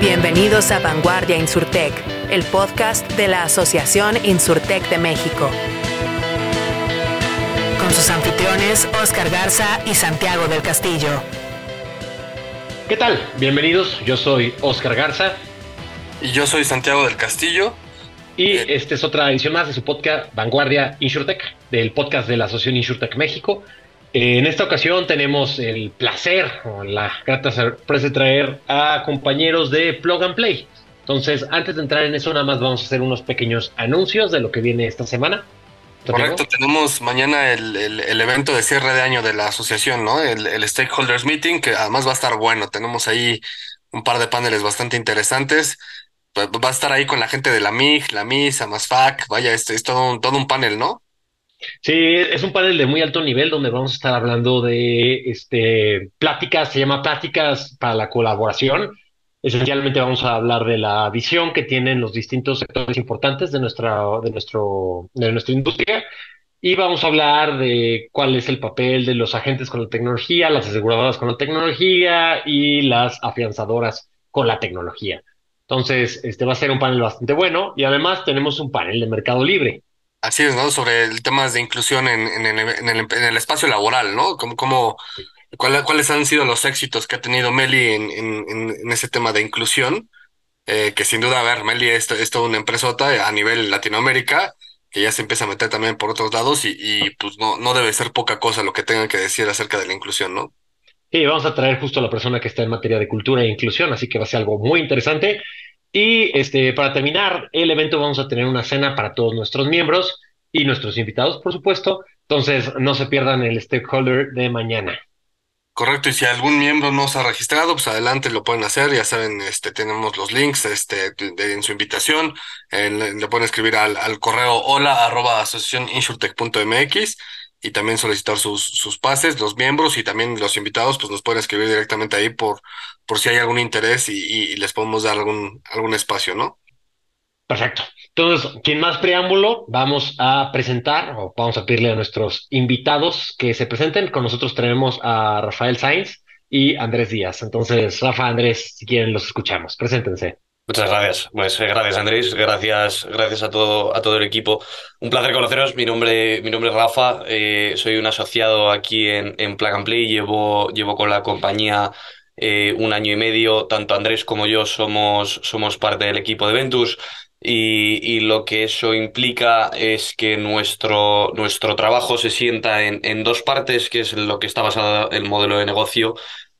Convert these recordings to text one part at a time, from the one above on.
Bienvenidos a Vanguardia Insurtech, el podcast de la Asociación Insurtech de México. Con sus anfitriones Oscar Garza y Santiago del Castillo. ¿Qué tal? Bienvenidos, yo soy Oscar Garza. Y yo soy Santiago del Castillo. Y esta es otra edición más de su podcast Vanguardia Insurtech, del podcast de la Asociación Insurtech México. En esta ocasión tenemos el placer o la grata sorpresa de traer a compañeros de Plug and Play. Entonces, antes de entrar en eso, nada más vamos a hacer unos pequeños anuncios de lo que viene esta semana. Correcto, tenemos mañana el, evento de cierre de año de la asociación, ¿no? El, Stakeholders Meeting, que además va a estar bueno. Tenemos ahí un par de paneles bastante interesantes. Va a estar ahí con la gente de la MIG, la MIS, AMASFAC. Vaya, es un, todo un panel, ¿no? Sí, es un panel de muy alto nivel donde vamos a estar hablando de este, pláticas, se llama pláticas para la colaboración. Esencialmente vamos a hablar de la visión que tienen los distintos sectores importantes de nuestra, de nuestro, de nuestra industria y vamos a hablar de cuál es el papel de los agentes con la tecnología, las aseguradoras con la tecnología y las afianzadoras con la tecnología. Entonces, este va a ser un panel bastante bueno y además tenemos un panel de mercado libre. Así es, ¿no? Sobre el tema de inclusión en, en, el, en, el, espacio laboral, ¿no? Como, como, ¿Cuáles han sido los éxitos que ha tenido Meli en, en, ese tema de inclusión? Eh, que sin duda, a ver, Meli es, es toda una empresota a nivel Latinoamérica, que ya se empieza a meter también por otros lados y, y pues no, no debe ser poca cosa lo que tengan que decir acerca de la inclusión, ¿no? Sí, vamos a traer justo a la persona que está en materia de cultura e inclusión, así que va a ser algo muy interesante. Y este, para terminar el evento vamos a tener una cena para todos nuestros miembros y nuestros invitados, por supuesto. Entonces, no se pierdan el stakeholder de mañana. Correcto, y si algún miembro no se ha registrado, pues adelante lo pueden hacer, ya saben, este, tenemos los links este, en su invitación, le, pueden escribir al, correo hola y también solicitar sus, sus pases, los miembros y también los invitados, pues nos pueden escribir directamente ahí por, por si hay algún interés y, les podemos dar algún, algún espacio, ¿no? Perfecto. Entonces, sin más preámbulo, vamos a presentar o vamos a pedirle a nuestros invitados que se presenten. Con nosotros tenemos a Rafael Sainz y Andrés Díaz. Entonces, Rafa, Andrés, si quieren, los escuchamos. Preséntense. Muchas gracias. Pues eh, gracias Andrés, gracias, gracias a todo, a todo el equipo. Un placer conoceros. Mi nombre, mi nombre es Rafa, eh, soy un asociado aquí en, en Plug and Play. Llevo, llevo con la compañía eh, un año y medio. Tanto Andrés como yo somos, somos parte del equipo de Ventus. Y, y, lo que eso implica es que nuestro, nuestro trabajo se sienta en, en dos partes, que es lo que está basado el modelo de negocio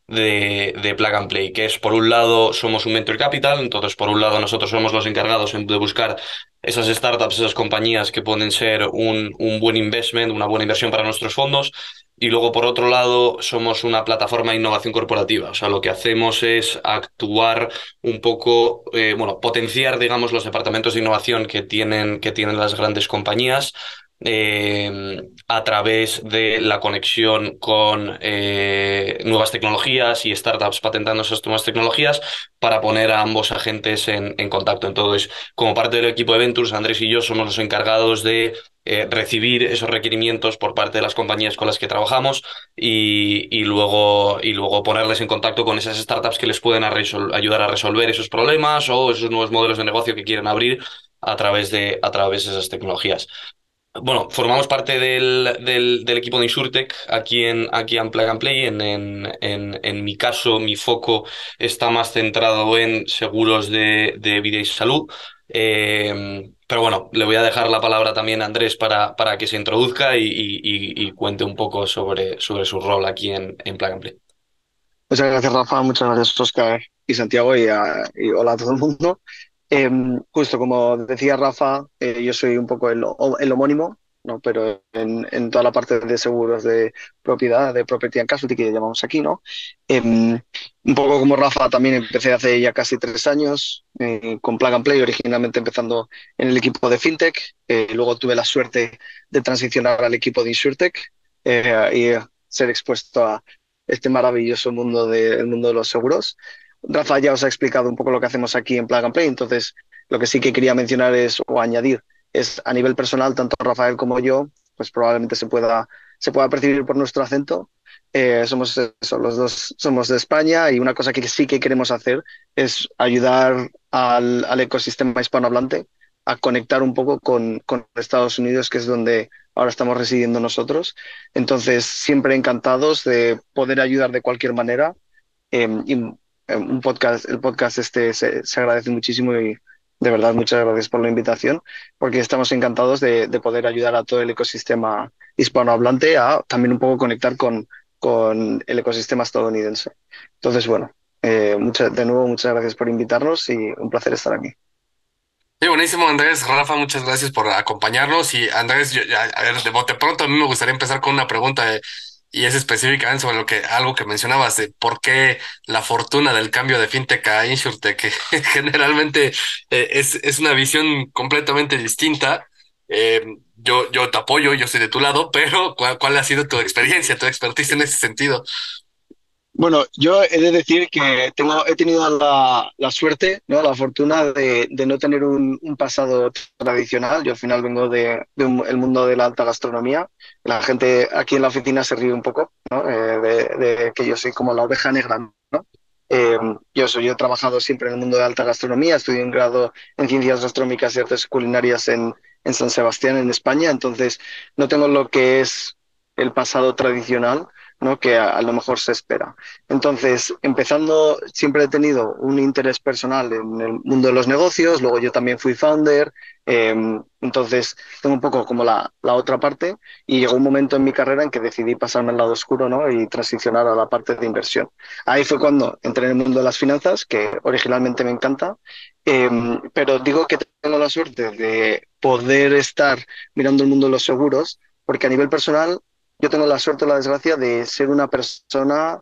de, de Plug and Play, que es por un lado somos un venture capital, entonces por un lado nosotros somos los encargados de buscar esas startups, esas compañías que pueden ser un, un buen investment, una buena inversión para nuestros fondos. Y luego, por otro lado, somos una plataforma de innovación corporativa. O sea, lo que hacemos es actuar un poco, eh, bueno, potenciar, digamos, los departamentos de innovación que tienen, que tienen las grandes compañías eh, a través de la conexión con eh, nuevas tecnologías y startups patentando esas nuevas tecnologías para poner a ambos agentes en, contacto. Entonces, como parte del equipo de Ventures, Andrés y yo somos los encargados de eh, recibir esos requerimientos por parte de las compañías con las que trabajamos y, y, luego, y luego ponerles en contacto con esas startups que les pueden ayudar a resolver esos problemas o esos nuevos modelos de negocio que quieren abrir a través de, a través de esas tecnologías. Bueno, formamos parte del, del, equipo de Insurtech aquí en, aquí en Plug and Play. En, en, en, mi caso, mi foco está más centrado en seguros de, de vida y salud. Eh, pero bueno, le voy a dejar la palabra también a Andrés para, para que se introduzca y, y, cuente un poco sobre, sobre su rol aquí en, en Plug and Play. Muchas gracias, Rafa. Muchas gracias, Oscar y Santiago. Y, y hola a todo el mundo. Em, justo como decía Rafa, eh, yo soy un poco el, homónimo, ¿no? pero en, toda la parte de seguros de propiedad, de property and casualty que llamamos aquí, ¿no? Em, un poco como Rafa, también empecé hace ya casi tres años eh, con Plug and Play, originalmente empezando en el equipo de FinTech. Eh, luego tuve la suerte de transicionar al equipo de InsurTech y ser expuesto a este maravilloso mundo, de, mundo de los seguros. Rafa ya os ha explicado un poco lo que hacemos aquí en Plug and Play, entonces lo que sí que quería mencionar es o añadir es a nivel personal, tanto Rafael como yo, pues probablemente se pueda, se pueda percibir por nuestro acento, Eh, somos eso, los dos somos de España y una cosa que sí que queremos hacer es ayudar al, al ecosistema hispanohablante a conectar un poco con, con, Estados Unidos, que es donde ahora estamos residiendo nosotros. Entonces, siempre encantados de poder ayudar de cualquier manera. Eh, y un podcast, el podcast este se, se, agradece muchísimo y de verdad muchas gracias por la invitación, porque estamos encantados de, de poder ayudar a todo el ecosistema hispanohablante a también un poco conectar con, con el ecosistema estadounidense. Entonces, bueno, eh, mucha, de nuevo, muchas gracias por invitarnos y un placer estar aquí. Sí, buenísimo, Andrés. Rafa, muchas gracias por acompañarnos. Y Andrés, yo, a ver, de bote pronto, a mí me gustaría empezar con una pregunta eh, y es específicamente sobre lo que, algo que mencionabas de por qué la fortuna del cambio de fintech a insurtech, que generalmente eh, es, es una visión completamente distinta. Eh, yo, yo te apoyo, yo estoy de tu lado, pero ¿cuál, cuál ha sido tu experiencia, tu expertise en ese sentido? Bueno, yo he de decir que tengo, he tenido la, la suerte, ¿no? la fortuna de, de no tener un, un, pasado tradicional. Yo al final vengo del de, de mundo de la alta gastronomía. La gente aquí en la oficina se ríe un poco ¿no? eh, de, que yo soy como la oveja negra. ¿no? Eh, yo, soy, yo he trabajado siempre en el mundo de alta gastronomía, estudié un grado en ciencias gastronómicas y artes culinarias en, en San Sebastián, en España. Entonces, no tengo lo que es el pasado tradicional ¿no? que a, lo mejor se espera. Entonces, empezando, siempre he tenido un interés personal en el mundo de los negocios, luego yo también fui founder, eh, entonces tengo un poco como la, la, otra parte y llegó un momento en mi carrera en que decidí pasarme al lado oscuro ¿no? y transicionar a la parte de inversión. Ahí fue cuando entré en el mundo de las finanzas, que originalmente me encanta, eh, pero digo que tengo la suerte de poder estar mirando el mundo de los seguros, porque a nivel personal yo tengo la suerte o la desgracia de ser una persona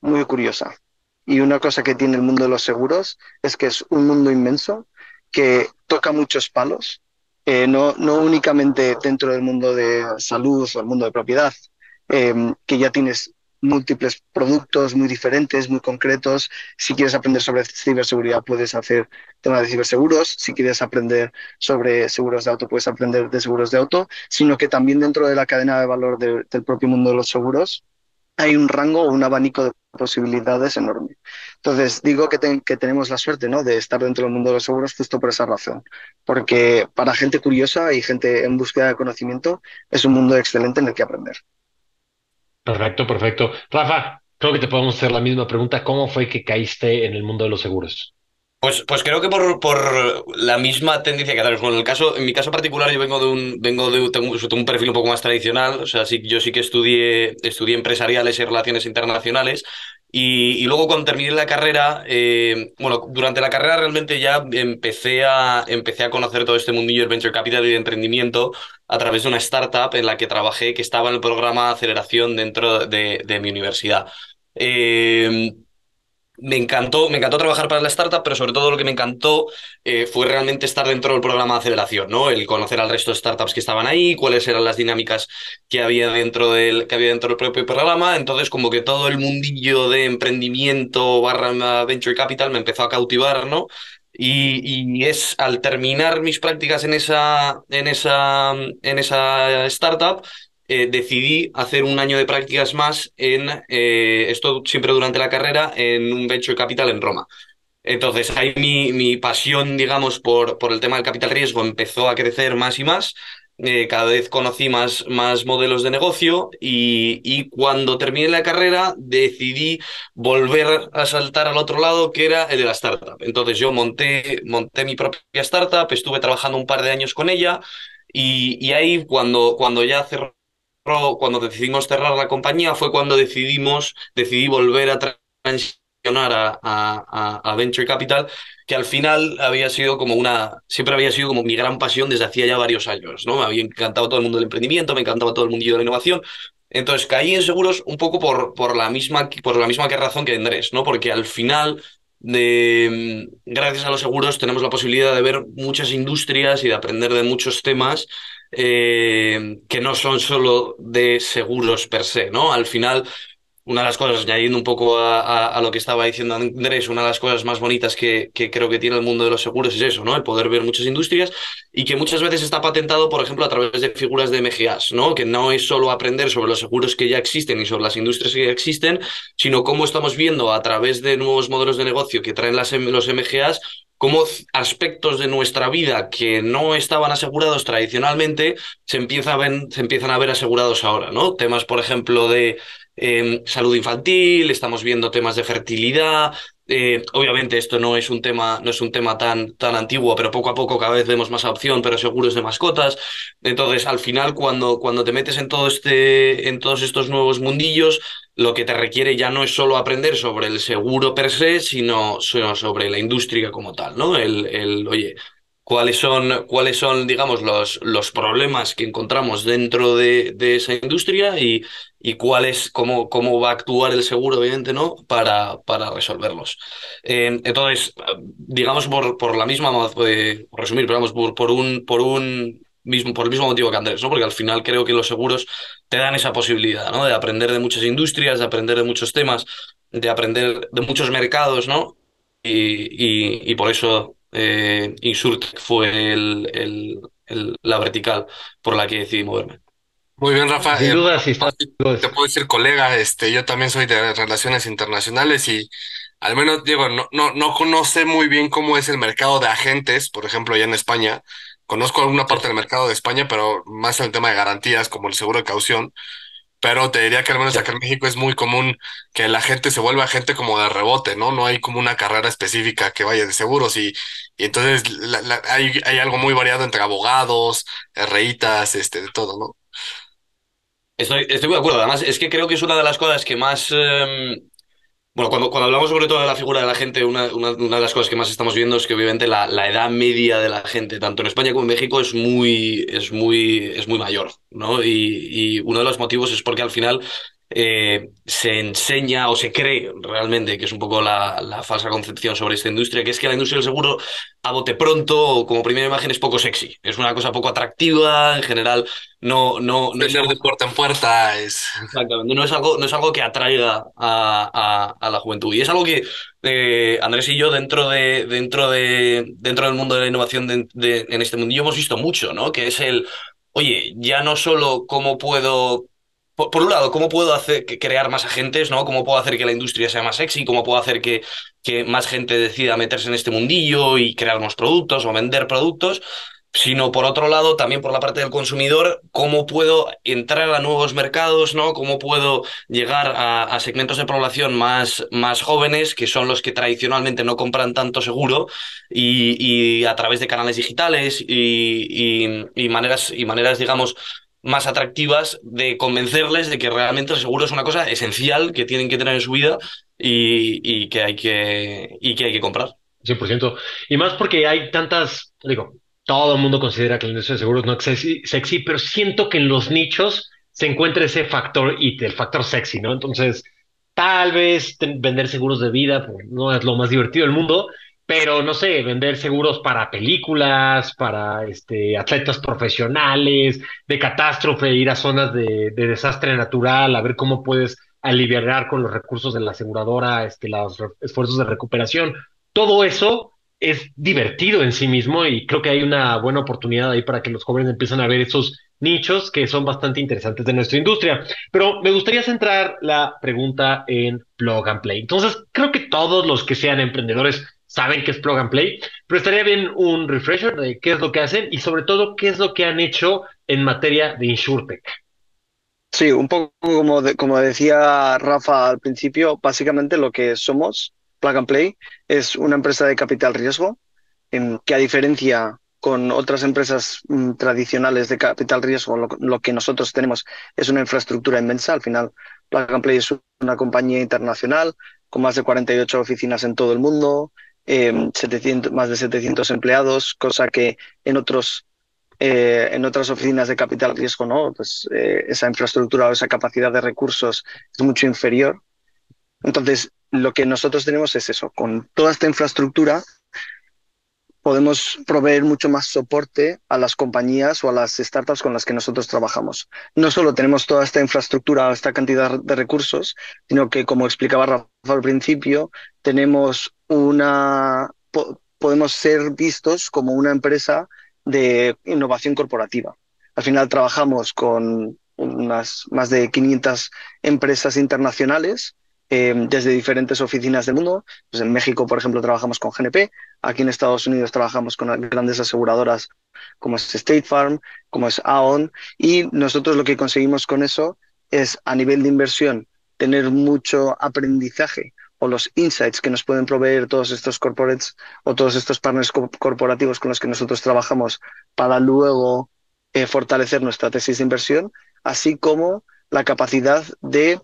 muy curiosa. Y una cosa que tiene el mundo de los seguros es que es un mundo inmenso que toca muchos palos, eh, no, no únicamente dentro del mundo de salud o el mundo de propiedad, eh, que ya tienes múltiples productos muy diferentes, muy concretos. Si quieres aprender sobre ciberseguridad, puedes hacer tema de ciberseguros. Si quieres aprender sobre seguros de auto, puedes aprender de seguros de auto, sino que también dentro de la cadena de valor de, del propio mundo de los seguros hay un rango o un abanico de posibilidades enorme. Entonces, digo que, que, tenemos la suerte ¿no? de estar dentro del mundo de los seguros justo por esa razón, porque para gente curiosa y gente en búsqueda de conocimiento es un mundo excelente en el que aprender. Perfecto, perfecto. Rafa, creo que te podemos hacer la misma pregunta. ¿Cómo fue que caíste en el mundo de los seguros? Pues, pues creo que por, por la misma tendencia que tal. Bueno, en, el caso, en mi caso particular, yo vengo de un, vengo de tengo, un perfil un poco más tradicional. O sea, sí, yo sí que estudié, estudié empresariales y relaciones internacionales. Y, luego cuando terminé la carrera, eh, bueno, durante la carrera realmente ya empecé a, empecé a conocer todo este mundillo del venture capital y de emprendimiento a través de una startup en la que trabajé que estaba en el programa de aceleración dentro de, de mi universidad. Eh, me encantó, me encantó trabajar para la startup, pero sobre todo lo que me encantó eh, fue realmente estar dentro del programa de aceleración, ¿no? El conocer al resto de startups que estaban ahí, cuáles eran las dinámicas que había dentro del, que había dentro del propio programa. Entonces, como que todo el mundillo de emprendimiento barra venture capital me empezó a cautivar, ¿no? Y, y, es al terminar mis prácticas en esa, en esa, en esa startup, eh, decidí hacer un año de prácticas más en, eh, esto siempre durante la carrera, en un venture capital en Roma. Entonces ahí mi, mi pasión, digamos, por, por el tema del capital riesgo empezó a crecer más y más. Eh, cada vez conocí más, más modelos de negocio y, y, cuando terminé la carrera decidí volver a saltar al otro lado que era el de la startup. Entonces yo monté, monté mi propia startup, estuve trabajando un par de años con ella y, y ahí cuando, cuando ya cerró cuando decidimos cerrar la compañía fue cuando decidimos, decidí volver a transicionar a, a, a, Venture Capital, que al final había sido como una, siempre había sido como mi gran pasión desde hacía ya varios años, ¿no? Me había encantado todo el mundo del emprendimiento, me encantaba todo el mundo de la innovación. Entonces caí en seguros un poco por, por, la, misma, por la misma que razón que Andrés, ¿no? Porque al final de, gracias a los seguros tenemos la posibilidad de ver muchas industrias y de aprender de muchos temas eh, que no son solo de seguros per se, ¿no? Al final una de las cosas, añadiendo un poco a, lo que estaba diciendo Andrés, una de las cosas más bonitas que, creo que tiene el mundo de los seguros es eso, ¿no? El poder ver muchas industrias y que muchas veces está patentado, por ejemplo, a través de figuras de MGAs, ¿no? Que no es solo aprender sobre los seguros que ya existen y sobre las industrias que ya existen, sino cómo estamos viendo a través de nuevos modelos de negocio que traen las, los MGAs cómo aspectos de nuestra vida que no estaban asegurados tradicionalmente se, empiezan a ver asegurados ahora, ¿no? Temas, por ejemplo, de em, salud infantil, estamos viendo temas de fertilidad. Eh, obviamente esto no es un tema, no es un tema tan, tan antiguo, pero poco a poco cada vez vemos más opción, pero seguros de mascotas. Entonces, al final, cuando, cuando te metes en todo este, en todos estos nuevos mundillos, lo que te requiere ya no es solo aprender sobre el seguro per se, sino, sobre la industria como tal, ¿no? El, el oye, cuáles son, cuáles son, digamos, los, los problemas que encontramos dentro de, de esa industria y, y cuál es, cómo, cómo va a actuar el seguro, obviamente, ¿no? Para, para resolverlos. Entonces, digamos, por, por la misma, eh, resumir, pero vamos, por, por un, por un mismo, por el mismo motivo que Andrés, ¿no? Porque al final creo que los seguros te dan esa posibilidad, ¿no? De aprender de muchas industrias, de aprender de muchos temas, de aprender de muchos mercados, ¿no? Y, y, por eso eh, fue el, el, la vertical por la que decidí moverme. Muy bien, Rafa. Sin duda, si Te puedo decir, colega, este, yo también soy de relaciones internacionales y al menos, digo, no, no, no, no sé muy bien cómo es el mercado de agentes, por ejemplo, allá en España, Conozco alguna parte del mercado de España, pero más en el tema de garantías, como el seguro de caución. Pero te diría que al menos acá en México es muy común que la gente se vuelva gente como de rebote, ¿no? No hay como una carrera específica que vaya de seguros y, y entonces hay, hay algo muy variado entre abogados, RItas, este, de todo, ¿no? Estoy, estoy muy de acuerdo. Además, es que creo que es una de las cosas que más em, bueno, cuando, cuando hablamos sobre todo de la figura de la gente, una, una, de las cosas que más estamos viendo es que obviamente la, la, edad media de la gente, tanto en España como en México, es muy, es muy, es muy mayor, ¿no? Y uno de los motivos es porque al final eh, se enseña o se cree realmente, que es un poco la, la, falsa concepción sobre esta industria, que es que la industria del seguro a bote pronto, como primera imagen, es poco sexy. Es una cosa poco atractiva, en general, no, no, no es de puerta en puerta es. Exactamente, no es algo, no es algo que atraiga a, a, a la juventud. Y es algo que eh, Andrés y yo, dentro de, dentro de, dentro del mundo de la innovación de, de, en este mundillo, hemos visto mucho, ¿no? Que es el, oye, ya no solo cómo puedo por, un lado, cómo puedo hacer crear más agentes, ¿no? Cómo puedo hacer que la industria sea más sexy, cómo puedo hacer que, que más gente decida meterse en este mundillo y crear unos productos o vender productos sino por otro lado, también por la parte del consumidor, cómo puedo entrar a nuevos mercados, ¿no? Cómo puedo llegar a, segmentos de población más, más jóvenes, que son los que tradicionalmente no compran tanto seguro, y, a través de canales digitales y, y maneras, y maneras, digamos, más atractivas de convencerles de que realmente el seguro es una cosa esencial que tienen que tener en su vida y, y que, hay que, y que hay que comprar. 100%. Y más porque hay tantas, digo, todo el mundo considera que la industria de seguros no es sexy, pero siento que en los nichos se encuentra ese factor y el factor sexy, ¿no? Entonces, tal vez vender seguros de vida pues, no es lo más divertido del mundo, pero no sé, vender seguros para películas, para este, atletas profesionales, de catástrofe, ir a zonas de, desastre natural, a ver cómo puedes aliviar con los recursos de la aseguradora, este, los esfuerzos de recuperación. Todo eso es divertido en sí mismo y creo que hay una buena oportunidad ahí para que los jóvenes empiecen a ver esos nichos que son bastante interesantes de nuestra industria. Pero me gustaría centrar la pregunta en plug and play. Entonces, creo que todos los que sean emprendedores saben que es plug and play, pero estaría bien un refresher de qué es lo que hacen y sobre todo qué es lo que han hecho en materia de InsurTech. Sí, un poco como, como decía Rafa al principio, básicamente lo que somos, Plug and Play, es una empresa de capital riesgo en, que a diferencia con otras empresas mm, tradicionales de capital riesgo, lo, lo, que nosotros tenemos es una infraestructura inmensa. Al final, Plug and Play es una compañía internacional con más de 48 oficinas en todo el mundo, 700, em, más de 700 empleados, cosa que en otros eh, en otras oficinas de capital riesgo no, pues eh, esa infraestructura o esa capacidad de recursos es mucho inferior. Entonces, lo que nosotros tenemos es eso, con toda esta infraestructura podemos proveer mucho más soporte a las compañías o a las startups con las que nosotros trabajamos. No solo tenemos toda esta infraestructura, esta cantidad de recursos, sino que, como explicaba Rafa al principio, tenemos una, podemos ser vistos como una empresa de innovación corporativa. Al final trabajamos con unas más de 500 empresas internacionales eh, desde diferentes oficinas del mundo. Pues en México, por ejemplo, trabajamos con GNP. Aquí en Estados Unidos trabajamos con grandes aseguradoras como es State Farm, como es Aon. Y nosotros lo que conseguimos con eso es a nivel de inversión tener mucho aprendizaje o los insights que nos pueden proveer todos estos corporates o todos estos partners corporativos con los que nosotros trabajamos para luego eh, fortalecer nuestra tesis de inversión, así como la capacidad de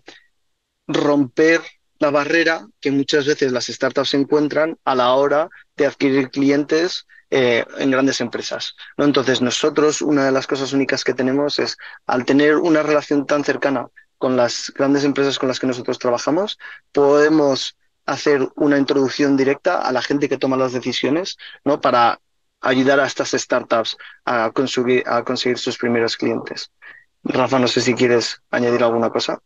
romper la barrera que muchas veces las startups encuentran a la hora de adquirir clientes eh, en grandes empresas. ¿no? Entonces, nosotros, una de las cosas únicas que tenemos es, al tener una relación tan cercana con las grandes empresas con las que nosotros trabajamos, podemos hacer una introducción directa a la gente que toma las decisiones, ¿no? Para ayudar a estas startups a conseguir, a conseguir sus primeros clientes. Rafa, no sé si quieres añadir alguna cosa.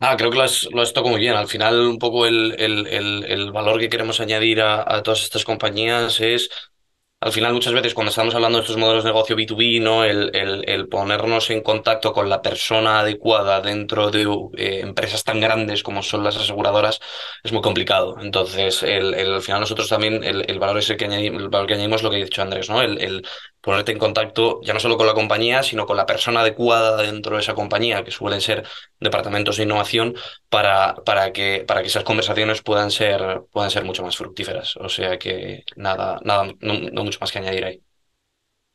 Ah, creo que lo has, lo tocado muy bien. Al final, un poco el, el, el, valor que queremos añadir a, a, todas estas compañías es al final muchas veces cuando estamos hablando de estos modelos de negocio B2B, ¿no? El, el, ponernos en contacto con la persona adecuada dentro de eh, empresas tan grandes como son las aseguradoras es muy complicado. Entonces, el, al final nosotros también el, valor es el que el valor que añadimos lo que ha dicho Andrés, ¿no? El, ponerte en contacto ya no solo con la compañía, sino con la persona adecuada dentro de esa compañía, que suelen ser departamentos de innovación, para, para, que, para que esas conversaciones puedan ser, puedan ser mucho más fructíferas. O sea que nada, nada, no, mucho más que añadir ahí.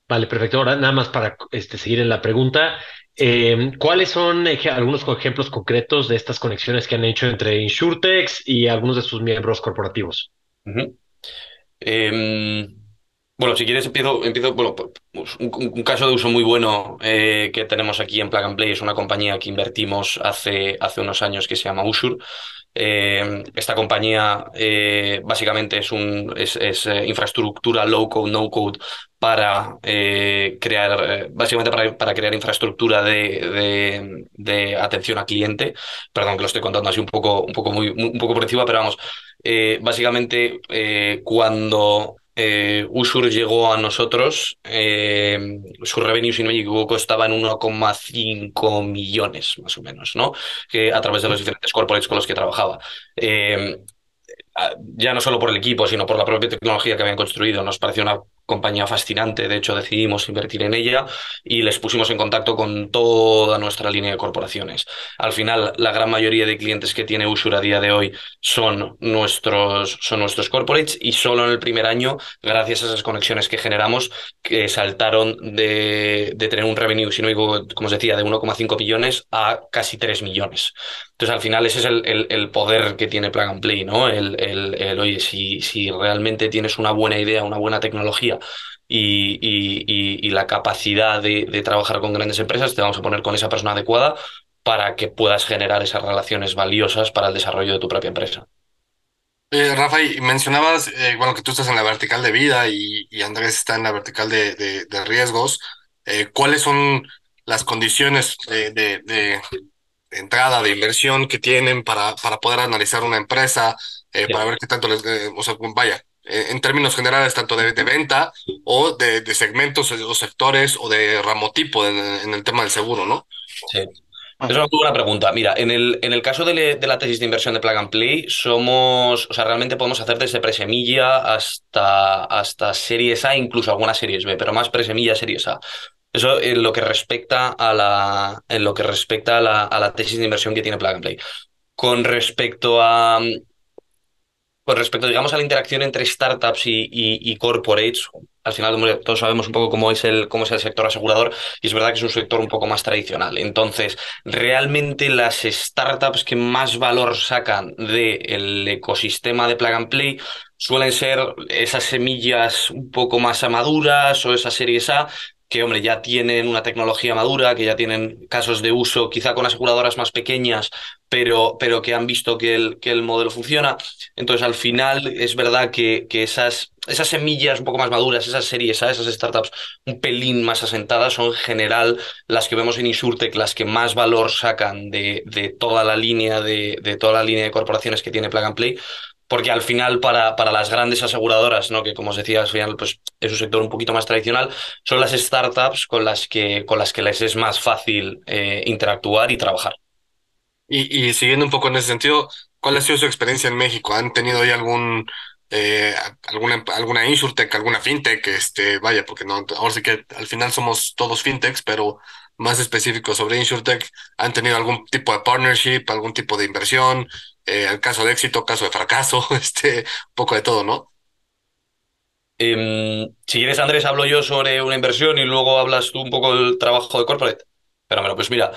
Vale, perfecto. Ahora nada más para este, seguir en la pregunta. Eh, ¿Cuáles son algunos ejemplos concretos de estas conexiones que han hecho entre Insurtex y algunos de sus miembros corporativos? Bueno, si quieres empiezo, empiezo bueno, pues, un, caso de uso muy bueno eh, que tenemos aquí en Plug and Play es una compañía que invertimos hace, hace unos años que se llama Usur. Eh, esta compañía eh, básicamente es, un, es, es infraestructura low code, no code para crear, básicamente para, para, crear infraestructura de, de, de, atención a cliente. Perdón que lo estoy contando así un poco, un poco, muy, un poco por encima, pero vamos, básicamente cuando eh, Usur llegó a nosotros, eh, su revenue, si no me equivoco, estaba en 1,5 millones, más o menos, ¿no? Que a través de los diferentes corporates con los que trabajaba. Eh, ya no solo por el equipo, sino por la propia tecnología que habían construido. Nos pareció una compañía fascinante, de hecho decidimos invertir en ella y les pusimos en contacto con toda nuestra línea de corporaciones. Al final, la gran mayoría de clientes que tiene Usura a día de hoy son nuestros, son nuestros corporates y solo en el primer año, gracias a esas conexiones que generamos, que saltaron de, de tener un revenue, si no digo, como os decía, de 1,5 billones a casi 3 millones. Entonces, al final, ese es el, el, poder que tiene Plug and Play, ¿no? El, el, oye, si, si realmente tienes una buena idea, una buena tecnología y, y, y la capacidad de, de, trabajar con grandes empresas, te vamos a poner con esa persona adecuada para que puedas generar esas relaciones valiosas para el desarrollo de tu propia empresa. Eh, Rafa, mencionabas, eh, bueno, que tú estás en la vertical de vida y, y Andrés está en la vertical de, de, de riesgos. Eh, ¿Cuáles son las condiciones de, de, entrada de inversión que tienen para, para poder analizar una empresa, eh, para ver qué tanto les, eh, o sea, vaya, en términos generales, tanto de, venta o de, segmentos o sectores o de ramotipo en, en, el tema del seguro, ¿no? Sí. Es una pregunta. Mira, en el, en el caso de, la tesis de inversión de Plug and Play, somos, o sea, realmente podemos hacer desde presemilla hasta, hasta series A, incluso algunas series B, pero más presemilla, series A. Eso en lo que respecta a la, lo que respecta a la, a la tesis de inversión que tiene Plug and Play. Con respecto a, con respecto, digamos, a la interacción entre startups y, corporates, al final todos sabemos un poco cómo es, el, cómo es el sector asegurador y es verdad que es un sector un poco más tradicional. Entonces, realmente las startups que más valor sacan del ecosistema de Plug and Play suelen ser esas semillas un poco más maduras o esas series A que, hombre, ya tienen una tecnología madura, que ya tienen casos de uso, quizá con aseguradoras más pequeñas, pero, pero que han visto que el, que el modelo funciona. Entonces, al final, es verdad que, que esas, esas semillas un poco más maduras, esas series, esas startups un pelín más asentadas, son en general las que vemos en Insurtech, las que más valor sacan de, de toda la línea de, de toda la línea de corporaciones que tiene Plug and Play porque al final para, para las grandes aseguradoras, ¿no? que como os decía, al final pues, es un sector un poquito más tradicional, son las startups con las que, con las que les es más fácil eh, interactuar y trabajar. Y, y siguiendo un poco en ese sentido, ¿cuál ha sido su experiencia en México? ¿Han tenido ahí algún eh, alguna, alguna insurtech, alguna fintech, este, vaya, porque no, ahora sí que al final somos todos fintechs, pero más específicos sobre insurtech, ¿han tenido algún tipo de partnership, algún tipo de inversión? Eh, caso de éxito, caso de fracaso, este, un poco de todo, ¿no? Em, si quieres, Andrés, hablo yo sobre una inversión y luego hablas tú un poco del trabajo de corporate. Pero pues mira,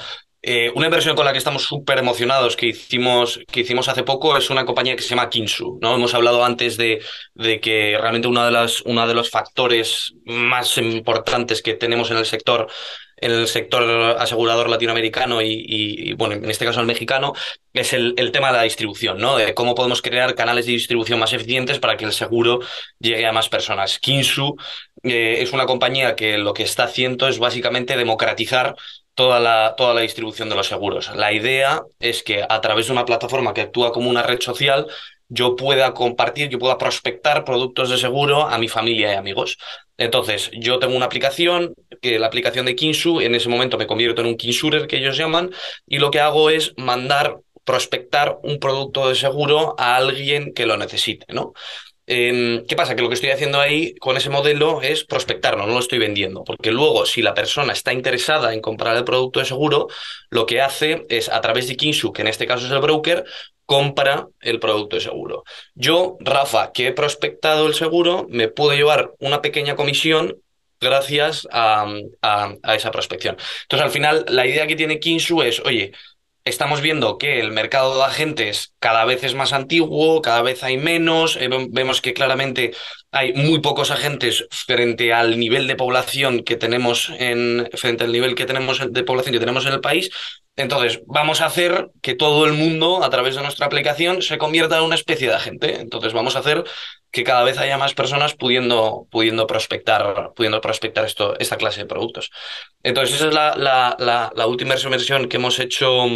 eh, una inversión con la que estamos súper emocionados que hicimos, que hicimos hace poco es una compañía que se llama Kinsu. ¿no? Hemos hablado antes de, de que realmente uno de, uno de los factores más importantes que tenemos en el sector el sector asegurador latinoamericano y, bueno, en este caso el mexicano, es el, el, tema de la distribución, ¿no? De cómo podemos crear canales de distribución más eficientes para que el seguro llegue a más personas. Kinsu eh, es una compañía que lo que está haciendo es básicamente democratizar toda la, toda la distribución de los seguros. La idea es que a través de una plataforma que actúa como una red social, yo pueda compartir, yo pueda prospectar productos de seguro a mi familia y amigos. Entonces, yo tengo una aplicación, que la aplicación de Kinsu, en ese momento me convierto en un Kinsurer que ellos llaman, y lo que hago es mandar, prospectar un producto de seguro a alguien que lo necesite, ¿no? Em, ¿Qué pasa? Que lo que estoy haciendo ahí con ese modelo es prospectarlo, no lo estoy vendiendo, porque luego si la persona está interesada en comprar el producto de seguro, lo que hace es a través de Kinsu, que en este caso es el broker, compra el producto de seguro. Yo, Rafa, que he prospectado el seguro, me puedo llevar una pequeña comisión gracias a, a, a esa prospección. Entonces, al final, la idea que tiene Kinsu es, oye, estamos viendo que el mercado de agentes cada vez es más antiguo, cada vez hay menos, eh, vemos que claramente hay muy pocos agentes frente al nivel de población que tenemos en frente al nivel que tenemos de población que tenemos en el país. Entonces, vamos a hacer que todo el mundo a través de nuestra aplicación se convierta en una especie de agente. Entonces, vamos a hacer que cada vez haya más personas pudiendo, pudiendo prospectar, pudiendo prospectar esto, esta clase de productos. Entonces, esa es la, la, la, la última inversión que hemos hecho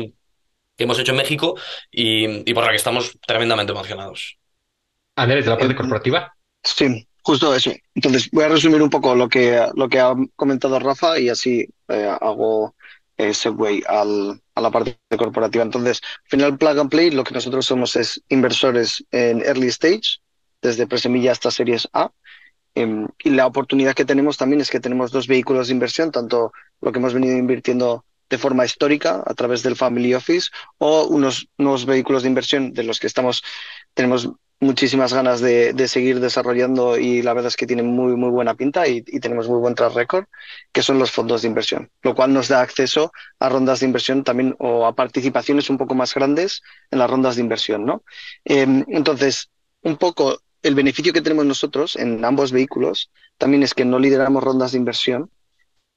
que hemos hecho en México y, y por la que estamos tremendamente emocionados. Andrés, de la parte corporativa. Sí, justo eso. Entonces, voy a resumir un poco lo que, lo que ha comentado Rafa y así eh, hago eh, segue al, a la parte corporativa. Entonces, al final, Plug and Play, lo que nosotros somos es inversores en early stage, desde presemilla hasta series A. Eh, y la oportunidad que tenemos también es que tenemos dos vehículos de inversión, tanto lo que hemos venido invirtiendo de forma histórica a través del Family Office o unos nuevos vehículos de inversión de los que estamos, tenemos muchísimas ganas de, de, seguir desarrollando y la verdad es que tienen muy, muy buena pinta y, tenemos muy buen track record, que son los fondos de inversión, lo cual nos da acceso a rondas de inversión también o a participaciones un poco más grandes en las rondas de inversión, ¿no? Eh, entonces, un poco el beneficio que tenemos nosotros en ambos vehículos también es que no lideramos rondas de inversión,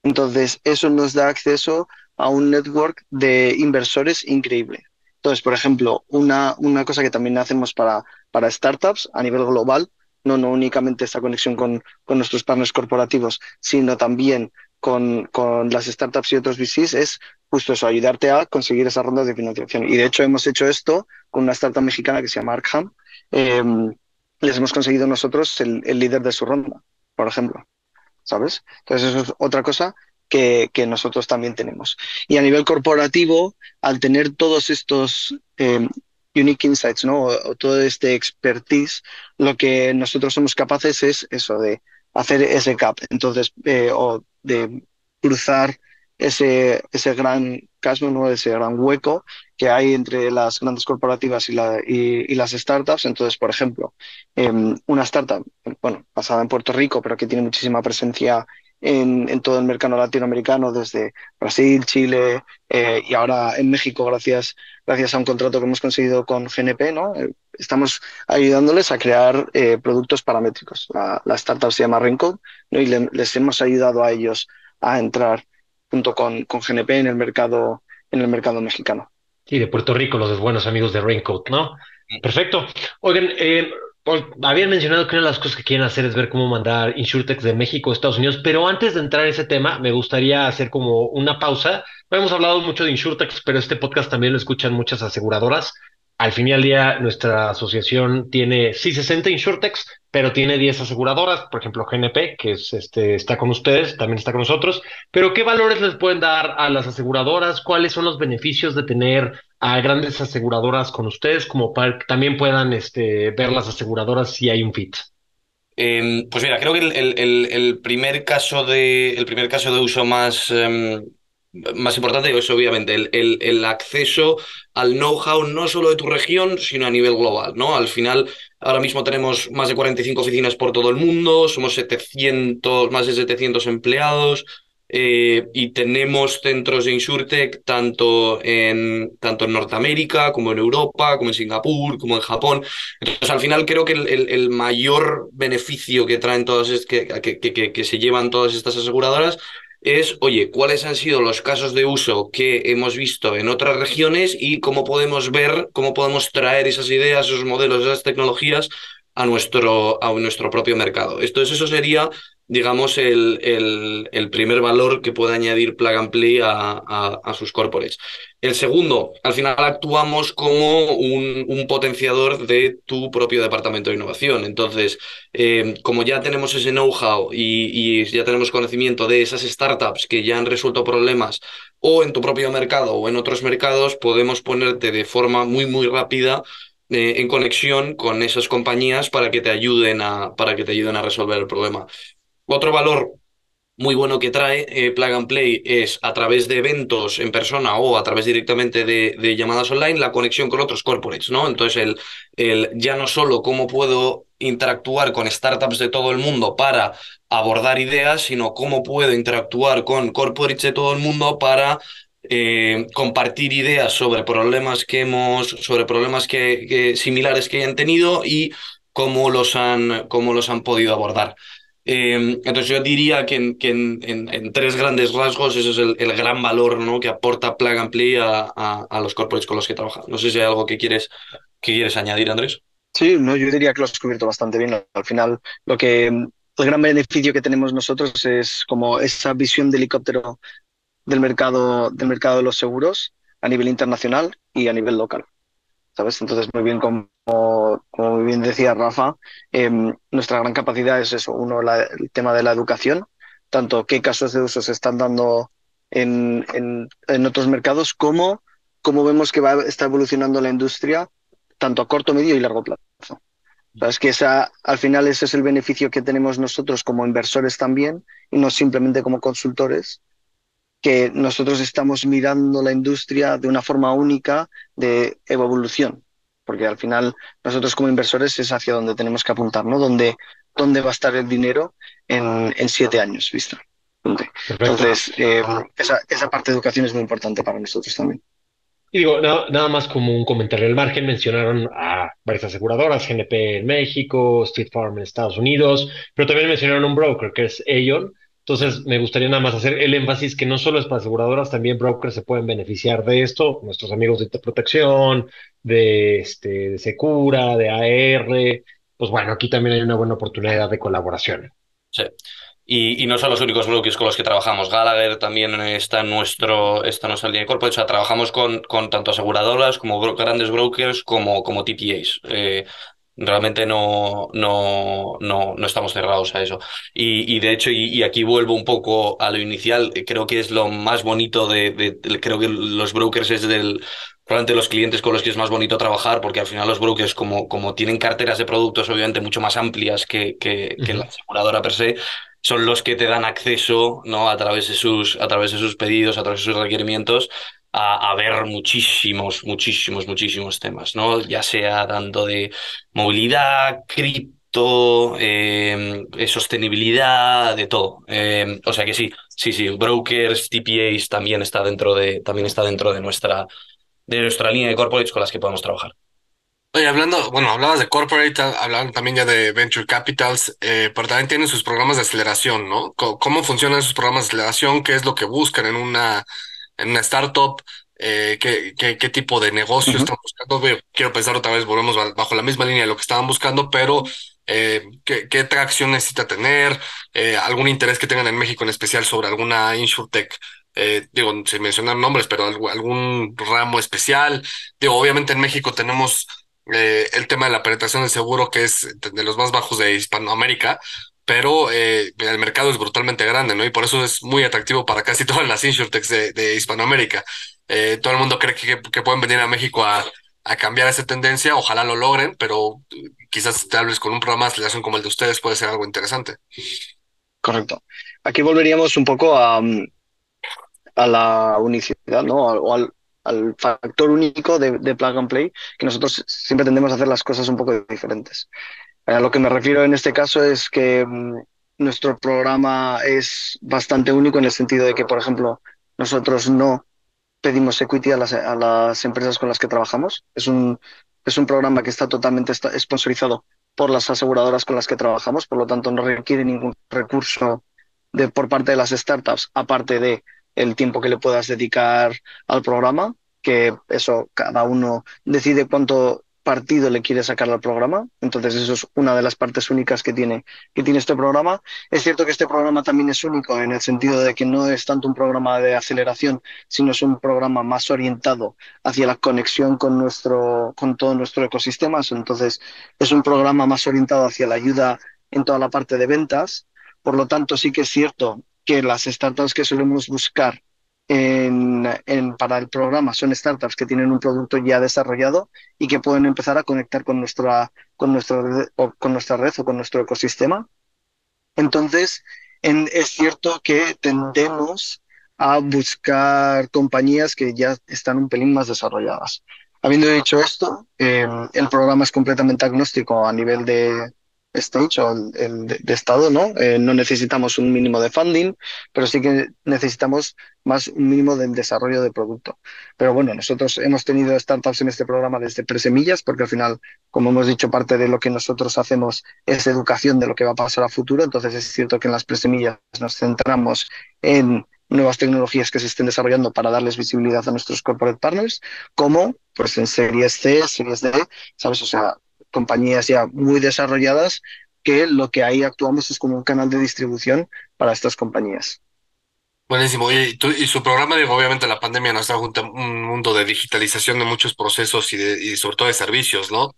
entonces eso nos da acceso a un network de inversores increíble. Entonces, por ejemplo, una, una cosa que también hacemos para, para startups a nivel global, no, no únicamente esta conexión con, con nuestros partners corporativos, sino también con, con las startups y otros VCs, es justo eso, ayudarte a conseguir esas rondas de financiación. Y de hecho hemos hecho esto con una startup mexicana que se llama Arkham. Eh, les hemos conseguido nosotros el, líder de su ronda, por ejemplo. ¿Sabes? Entonces eso es otra cosa que, que, nosotros también tenemos. Y a nivel corporativo, al tener todos estos eh, unique insights, ¿no? O, todo este expertise, lo que nosotros somos capaces es eso de hacer ese gap, entonces, eh, o de cruzar ese, ese gran casmo, ¿no? ese gran hueco que hay entre las grandes corporativas y, la, y, y las startups. Entonces, por ejemplo, eh, una startup, bueno, basada en Puerto Rico, pero que tiene muchísima presencia en, en, todo el mercado latinoamericano, desde Brasil, Chile eh, y ahora en México, gracias, gracias a un contrato que hemos conseguido con GNP, ¿no? Eh, estamos ayudándoles a crear eh, productos paramétricos. La, la, startup se llama Raincoat ¿no? y le, les hemos ayudado a ellos a entrar junto con, con GNP en el mercado, en el mercado mexicano. Sí, de Puerto Rico, los buenos amigos de Raincoat, ¿no? Perfecto. Oigan, eh, habían mencionado que una de las cosas que quieren hacer es ver cómo mandar InsurTech de México a Estados Unidos, pero antes de entrar en ese tema, me gustaría hacer como una pausa. Hemos hablado mucho de InsurTech, pero este podcast también lo escuchan muchas aseguradoras al fin y al día nuestra asociación tiene, sí, 60 insurtechs, pero tiene 10 aseguradoras, por ejemplo GNP, que es, este, está con ustedes, también está con nosotros, pero ¿qué valores les pueden dar a las aseguradoras? ¿Cuáles son los beneficios de tener a grandes aseguradoras con ustedes, como para que también puedan este, ver las aseguradoras si hay un fit? Em, pues mira, creo que el, primer caso de, el primer caso de uso más... Em, más importante es obviamente el, el, acceso al know-how no solo de tu región, sino a nivel global, ¿no? Al final, ahora mismo tenemos más de 45 oficinas por todo el mundo, somos 700, más de 700 empleados eh, y tenemos centros de InsurTech tanto en, tanto en Norteamérica como en Europa, como en Singapur, como en Japón. Entonces, al final creo que el, el mayor beneficio que traen todas, que, que, que, que se llevan todas estas aseguradoras es, oye, cuáles han sido los casos de uso que hemos visto en otras regiones y cómo podemos ver, cómo podemos traer esas ideas, esos modelos, esas tecnologías a nuestro, a nuestro propio mercado. Entonces, eso sería digamos, el, el, primer valor que puede añadir Plug and Play a, a, sus corporates. El segundo, al final actuamos como un, un, potenciador de tu propio departamento de innovación. Entonces, eh, como ya tenemos ese know-how y, y, ya tenemos conocimiento de esas startups que ya han resuelto problemas o en tu propio mercado o en otros mercados, podemos ponerte de forma muy, muy rápida eh, en conexión con esas compañías para que te ayuden a, para que te ayuden a resolver el problema. Otro valor muy bueno que trae eh, Plug and Play es a través de eventos en persona o a través directamente de, llamadas online la conexión con otros corporates, ¿no? Entonces, el, el, ya no solo cómo puedo interactuar con startups de todo el mundo para abordar ideas, sino cómo puedo interactuar con corporates de todo el mundo para eh, compartir ideas sobre problemas que hemos, sobre problemas que, similares que hayan tenido y cómo los han, cómo los han podido abordar. Em, entonces yo diría que, en, tres grandes rasgos ese es el, gran valor que aporta Plug and Play a, los corporates con los que trabaja. No sé si hay algo que quieres, que quieres añadir, Andrés. Sí, no, yo diría que lo has descubierto bastante bien. Al final, lo que el gran beneficio que tenemos nosotros es como esa visión de helicóptero del mercado, del mercado de los seguros a nivel internacional y a nivel local. ¿Sabes? Entonces, muy bien como como, bien decía Rafa, em, nuestra gran capacidad es eso, uno, el tema de la educación, tanto qué casos de uso se están dando en, en, otros mercados, como cómo vemos que va, está evolucionando la industria, tanto a corto, medio y largo plazo. Es que esa, al final ese es el beneficio que tenemos nosotros como inversores también, y no simplemente como consultores, que nosotros estamos mirando la industria de una forma única de evolución porque al final nosotros como inversores es hacia donde tenemos que apuntar, ¿no? ¿Dónde, dónde va a estar el dinero en, en siete años, ¿viste? Entonces, eh, esa, esa parte de educación es muy importante para nosotros también. Y digo, nada, más como un comentario al margen, mencionaron a varias aseguradoras, GNP en México, Street Farm en Estados Unidos, pero también mencionaron un broker que es Aon, entonces, me gustaría nada más hacer el énfasis que no solo es para aseguradoras, también brokers se pueden beneficiar de esto, nuestros amigos de protección, de, este, de Secura, de AR. Pues bueno, aquí también hay una buena oportunidad de colaboración. Sí. Y, no son los únicos brokers con los que trabajamos. Gallagher también está en, nuestro, está nuestra línea de corporate. O sea, trabajamos con, con tanto aseguradoras como grandes brokers como, como TPAs. Eh, Realmente no, no, no, no estamos cerrados a eso. Y, y de hecho, y, aquí vuelvo un poco a lo inicial, creo que es lo más bonito de, de, creo que los brokers es del, probablemente los clientes con los que es más bonito trabajar, porque al final los brokers, como, como tienen carteras de productos obviamente mucho más amplias que, que, que la aseguradora per se, son los que te dan acceso ¿no? a, través de sus, a través de sus pedidos, a través de sus requerimientos, a, ver muchísimos, muchísimos, muchísimos temas, ¿no? Ya sea dando de movilidad, cripto, em, sostenibilidad, de todo. Em, o sea que sí, sí, sí, brokers, TPAs también está dentro de, también está dentro de nuestra, de nuestra línea de corporates con las que podemos trabajar. Oye, hablando, bueno, hablabas de corporate, hablaban también ya de venture capitals, eh, pero también tienen sus programas de aceleración, ¿no? ¿Cómo, funcionan esos programas de aceleración? ¿Qué es lo que buscan en una, en una startup? Eh, ¿qué, qué, qué, tipo de negocio están buscando? Quiero pensar otra vez, volvemos bajo la misma línea de lo que estaban buscando, pero eh, ¿qué, ¿qué, tracción necesita tener? Eh, ¿Algún interés que tengan en México en especial sobre alguna insurtech? Eh, digo, sin mencionar nombres, pero algún ramo especial. Digo, obviamente en México tenemos eh, el tema de la penetración del seguro, que es de los más bajos de Hispanoamérica, pero eh, el mercado es brutalmente grande, ¿no? Y por eso es muy atractivo para casi todas las insurtechs de, Hispanoamérica. Eh, todo el mundo cree que, pueden venir a México a, cambiar esa tendencia, ojalá lo logren, pero quizás tal vez con un programa de aceleración como el de ustedes puede ser algo interesante. Correcto. Aquí volveríamos un poco a, a la unicidad, ¿no? O al, al factor único de, de, plug and play, que nosotros siempre tendemos a hacer las cosas un poco diferentes. A lo que me refiero en este caso es que mm, nuestro programa es bastante único en el sentido de que, por ejemplo, nosotros no pedimos equity a las, empresas con las que trabajamos. Es un, es un programa que está totalmente sponsorizado por las aseguradoras con las que trabajamos, por lo tanto no requiere ningún recurso de, por parte de las startups, aparte de el tiempo que le puedas dedicar al programa, que eso cada uno decide cuánto partido le quiere sacar al programa. Entonces, eso es una de las partes únicas que tiene, que tiene este programa. Es cierto que este programa también es único en el sentido de que no es tanto un programa de aceleración, sino es un programa más orientado hacia la conexión con, nuestro, con todo nuestro ecosistema. Entonces, es un programa más orientado hacia la ayuda en toda la parte de ventas. Por lo tanto, sí que es cierto que las startups que solemos buscar en, en, para el programa son startups que tienen un producto ya desarrollado y que pueden empezar a conectar con nuestra, con nuestra, red, o con nuestra red o con nuestro ecosistema. Entonces, en, es cierto que tendemos a buscar compañías que ya están un pelín más desarrolladas. Habiendo dicho esto, eh, el programa es completamente agnóstico a nivel de, stage o el, de, estado, ¿no? Eh, no necesitamos un mínimo de funding, pero sí que necesitamos más un mínimo de desarrollo de producto. Pero bueno, nosotros hemos tenido startups en este programa desde presemillas, porque al final, como hemos dicho, parte de lo que nosotros hacemos es educación de lo que va a pasar a futuro. Entonces es cierto que en las presemillas nos centramos en nuevas tecnologías que se estén desarrollando para darles visibilidad a nuestros corporate partners, como pues en series C, series D, ¿sabes? O sea, compañías ya muy desarrolladas que lo que ahí actuamos es como un canal de distribución para estas compañías. Buenísimo. Y, y su programa, digo, obviamente la pandemia nos trajo un, mundo de digitalización de muchos procesos y, de, y sobre todo de servicios, ¿no?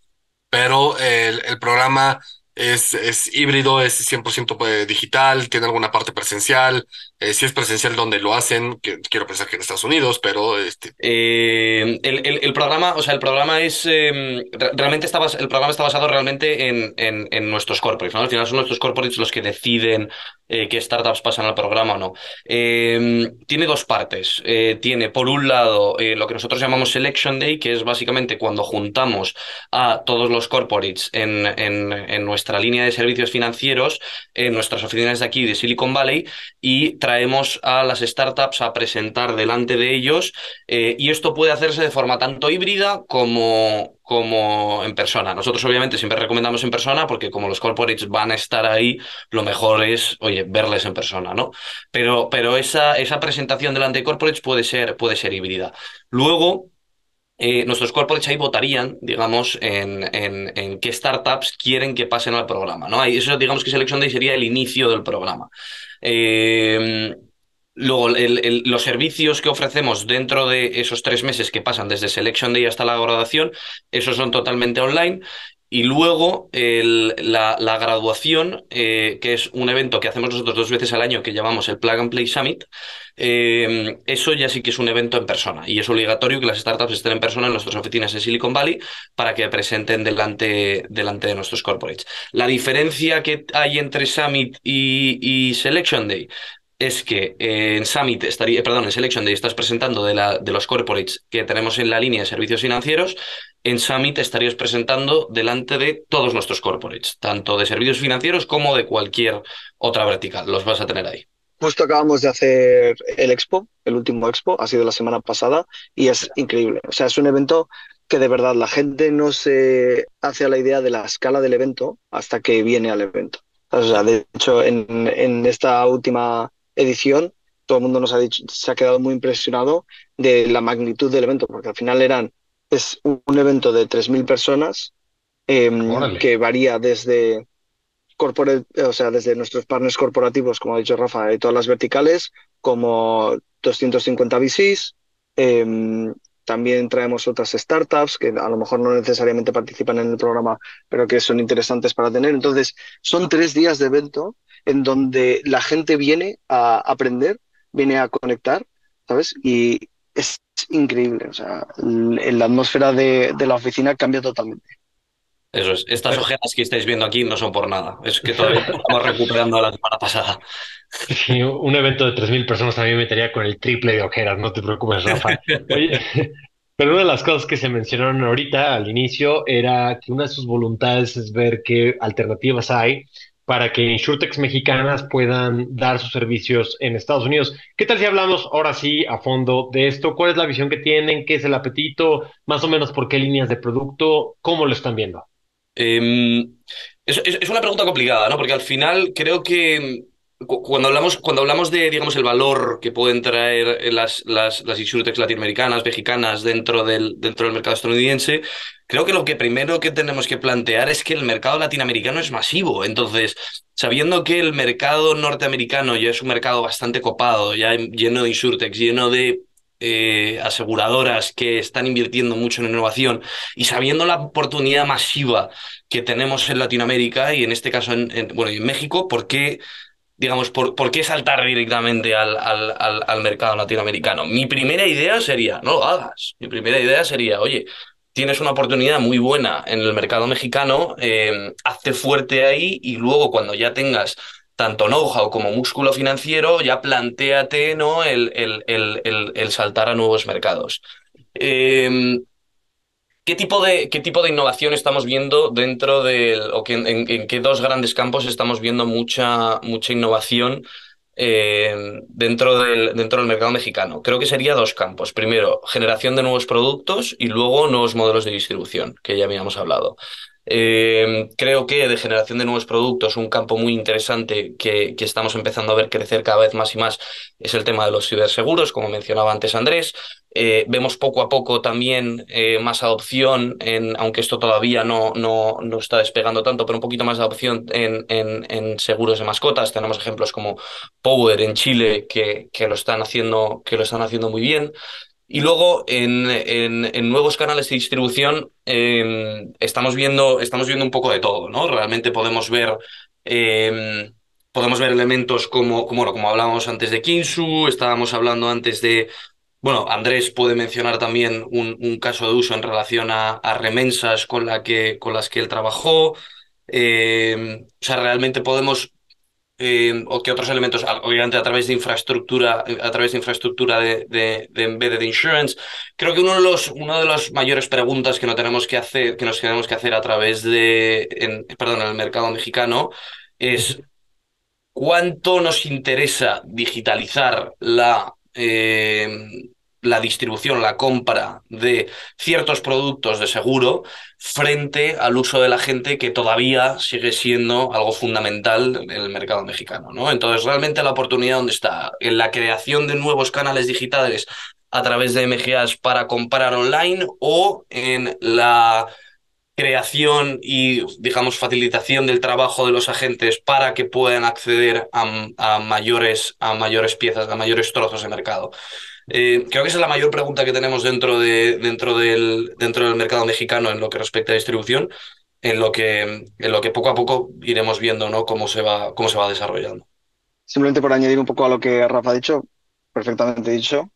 Pero el, programa es, es híbrido, es 100% pues, digital, tiene alguna parte presencial. Eh, si es presencial, donde lo hacen? Quiero pensar que en Estados Unidos, pero... Este... Eh, el, el, programa, o sea, el programa es... Eh, realmente está, el programa está basado realmente en, en, en nuestros corporates, ¿no? Al final son nuestros corporates los que deciden eh, qué startups pasan al programa o no. Eh, tiene dos partes. Tiene, por un lado, lo que nosotros llamamos Selection Day, que es básicamente cuando juntamos a todos los corporates en, en nuestra línea de servicios financieros, en nuestras oficinas de aquí de Silicon Valley, y traemos a las startups a presentar delante de ellos. y esto puede hacerse de forma tanto híbrida como, como en persona. Nosotros obviamente siempre recomendamos en persona porque como los corporates van a estar ahí, lo mejor es, oye, verles en persona, ¿no? Pero, pero esa, esa presentación delante de corporates puede ser, puede ser híbrida. Luego, eh, nuestros corporates ahí votarían, digamos, en, en, qué startups quieren que pasen al programa, ¿no? Eso, digamos que Selection Day sería el inicio del programa. Eh, Luego, los servicios que ofrecemos dentro de esos tres meses que pasan desde Selection Day hasta la graduación, esos son totalmente online. Y luego la, graduación, eh, que es un evento que hacemos nosotros dos veces al año, que llamamos el Plug and Play Summit, eh, eso ya sí que es un evento en persona y es obligatorio que las startups estén en persona en nuestras oficinas en Silicon Valley para que presenten delante, delante de nuestros corporates. La diferencia que hay entre Summit y Selection Day es que en Summit estaría, perdón, en Selection Day estás presentando de, la, de los corporates que tenemos en la línea de servicios financieros. En Summit estarías presentando delante de todos nuestros corporates, tanto de servicios financieros como de cualquier otra vertical. Los vas a tener ahí. Justo acabamos de hacer el Expo, el último Expo, ha sido la semana pasada y es increíble. O sea, es un evento que de verdad la gente no se hace a la idea de la escala del evento hasta que viene al evento. O sea, de hecho, en, en esta última edición, todo el mundo nos ha dicho, se ha quedado muy impresionado de la magnitud del evento, porque al final eran, es un evento de 3.000 personas em, que varía desde o sea, desde nuestros partners corporativos, como ha dicho Rafa, de todas las verticales, como 250 VCs. Em, también traemos otras startups que a lo mejor no necesariamente participan en el programa, pero que son interesantes para tener. Entonces, son tres días de evento en donde la gente viene a aprender, viene a conectar, ¿sabes? Y es increíble. O sea, la atmósfera de la oficina cambia totalmente. Eso es. Estas ojeras que estáis viendo aquí no son por nada. Es que todavía estamos recuperando la semana pasada. Sí, un evento de 3.000 personas también me metería con el triple de ojeras, no te preocupes, Rafa. Oye, pero una de las cosas que se mencionaron ahorita al inicio era que una de sus voluntades es ver qué alternativas hay para que insurtechs mexicanas puedan dar sus servicios en Estados Unidos. ¿Qué tal si hablamos ahora sí a fondo de esto? ¿Cuál es la visión que tienen? ¿Qué es el apetito? Más o menos por qué líneas de producto? ¿Cómo lo están viendo? Em, es, una pregunta complicada, ¿no? Porque al final creo que cuando hablamos, cuando hablamos de, digamos, el valor que pueden traer las, las, las insurtechs latinoamericanas, mexicanas dentro del, dentro del mercado estadounidense, creo que lo que primero que tenemos que plantear es que el mercado latinoamericano es masivo. Entonces, sabiendo que el mercado norteamericano ya es un mercado bastante copado, ya lleno de insurtechs, lleno de eh, aseguradoras que están invirtiendo mucho en innovación y sabiendo la oportunidad masiva que tenemos en Latinoamérica y en este caso en, bueno, en México, ¿por qué, digamos, por, qué saltar directamente al, al, al, mercado latinoamericano? Mi primera idea sería, no lo hagas. Mi primera idea sería, oye, tienes una oportunidad muy buena en el mercado mexicano, eh, hazte fuerte ahí y luego cuando ya tengas tanto know-how como músculo financiero, ya planteate ¿no? el, el, el, saltar a nuevos mercados. Em, ¿Qué tipo, de, ¿Qué tipo de innovación estamos viendo dentro del, o que, en, qué dos grandes campos estamos viendo mucha, mucha innovación em, dentro, del, dentro del mercado mexicano? Creo que sería dos campos. Primero, generación de nuevos productos y luego nuevos modelos de distribución, que ya habíamos hablado. Eh, creo que de generación de nuevos productos, un campo muy interesante que, que, estamos empezando a ver crecer cada vez más y más es el tema de los ciberseguros, como mencionaba antes Andrés. Eh, vemos poco a poco también eh, más adopción, en, aunque esto todavía no, no, no, está despegando tanto, pero un poquito más de adopción en, en, en, seguros de mascotas. Tenemos ejemplos como Power en Chile que, que, lo, están haciendo, que lo están haciendo muy bien. Y luego en, en, nuevos canales de distribución em, estamos, viendo, estamos viendo un poco de todo, ¿no? Realmente podemos ver, em, podemos ver elementos como, como, como hablábamos antes de Kinsu, estábamos hablando antes de, bueno, Andrés puede mencionar también un, un caso de uso en relación a, a remensas con, la que, con las que él trabajó. Em, o sea, realmente podemos eh, o que otros elementos, obviamente a través de infraestructura, a través de infraestructura de, de, de embedded insurance. Creo que uno de los, una de las mayores preguntas que, no tenemos que, hacer, que nos tenemos que hacer a través de, perdón, en el mercado mexicano es cuánto nos interesa digitalizar la, eh, la distribución, la compra de ciertos productos de seguro frente al uso de la gente que todavía sigue siendo algo fundamental en el mercado mexicano. ¿no? Entonces, realmente la oportunidad donde está en la creación de nuevos canales digitales a través de MGAs para comprar online o en la creación y, digamos, facilitación del trabajo de los agentes para que puedan acceder a, mayores, a mayores piezas, a mayores trozos de mercado. Eh, creo que esa es la mayor pregunta que tenemos dentro, de, dentro, del, dentro del mercado mexicano en lo que respecta a distribución, en lo que, en lo que poco a poco iremos viendo ¿no? cómo, se va, cómo se va desarrollando. Simplemente por añadir un poco a lo que Rafa ha dicho, perfectamente dicho,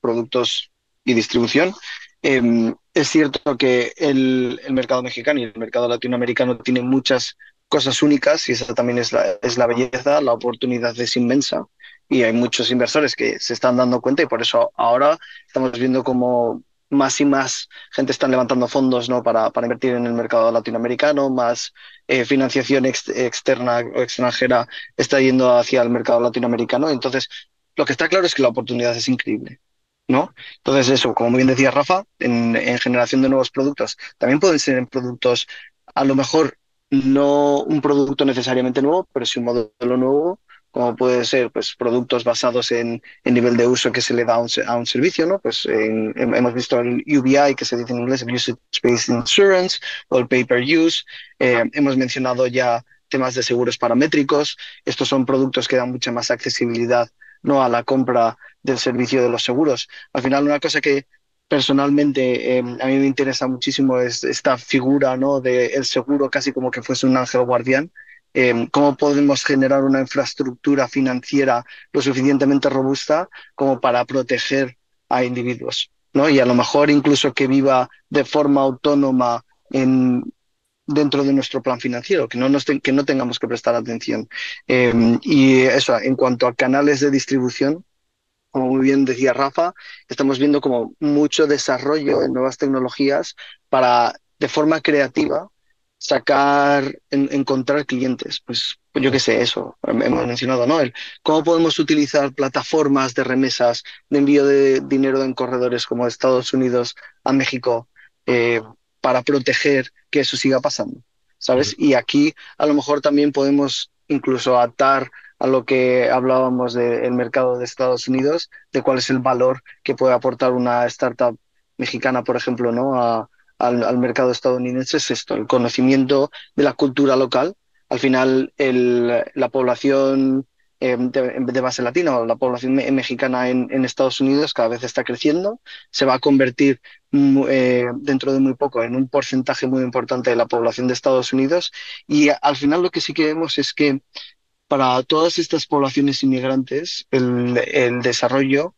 productos y distribución. Em, es cierto que el, el, mercado mexicano y el mercado latinoamericano tienen muchas cosas únicas y esa también es la, es la belleza, la oportunidad es inmensa y hay muchos inversores que se están dando cuenta y por eso ahora estamos viendo como más y más gente están levantando fondos ¿no? para, invertir en el mercado latinoamericano, más eh, financiación externa o extranjera está yendo hacia el mercado latinoamericano. Entonces, lo que está claro es que la oportunidad es increíble. ¿no? Entonces eso, como bien decía Rafa, en, en generación de nuevos productos, también pueden ser en productos, a lo mejor no un producto necesariamente nuevo, pero sí un modelo nuevo como puede ser pues, productos basados en el nivel de uso que se le da a un, a un servicio, ¿no? Pues en, hemos visto el UBI, que se dice en inglés, el Usage Based Insurance, o el Pay-Per-Use. Eh, hemos mencionado ya temas de seguros paramétricos. Estos son productos que dan mucha más accesibilidad ¿no? a la compra del servicio de los seguros. Al final, una cosa que personalmente eh, a mí me interesa muchísimo es esta figura ¿no? del el seguro casi como que fuese un ángel guardián Em, cómo podemos generar una infraestructura financiera lo suficientemente robusta como para proteger a individuos, ¿no? Y a lo mejor incluso que viva de forma autónoma en, dentro de nuestro plan financiero, que no, nos que no tengamos que prestar atención. Em, y eso, en cuanto a canales de distribución, como muy bien decía Rafa, estamos viendo como mucho desarrollo en nuevas tecnologías para, de forma creativa, sacar, encontrar clientes. Pues, pues yo qué sé, eso, hemos mencionado, ¿no? El, ¿Cómo podemos utilizar plataformas de remesas, de envío de dinero en corredores como Estados Unidos a México eh, para proteger que eso siga pasando? ¿Sabes? Y aquí a lo mejor también podemos incluso atar a lo que hablábamos del mercado de Estados Unidos, de cuál es el valor que puede aportar una startup mexicana, por ejemplo, ¿no? A, al, mercado estadounidense es esto, el conocimiento de la cultura local. Al final, el, la población eh, de, base latina o la población mexicana en, Estados Unidos cada vez está creciendo, se va a convertir eh, dentro de muy poco en un porcentaje muy importante de la población de Estados Unidos y al final lo que sí que vemos es que para todas estas poblaciones inmigrantes el, el desarrollo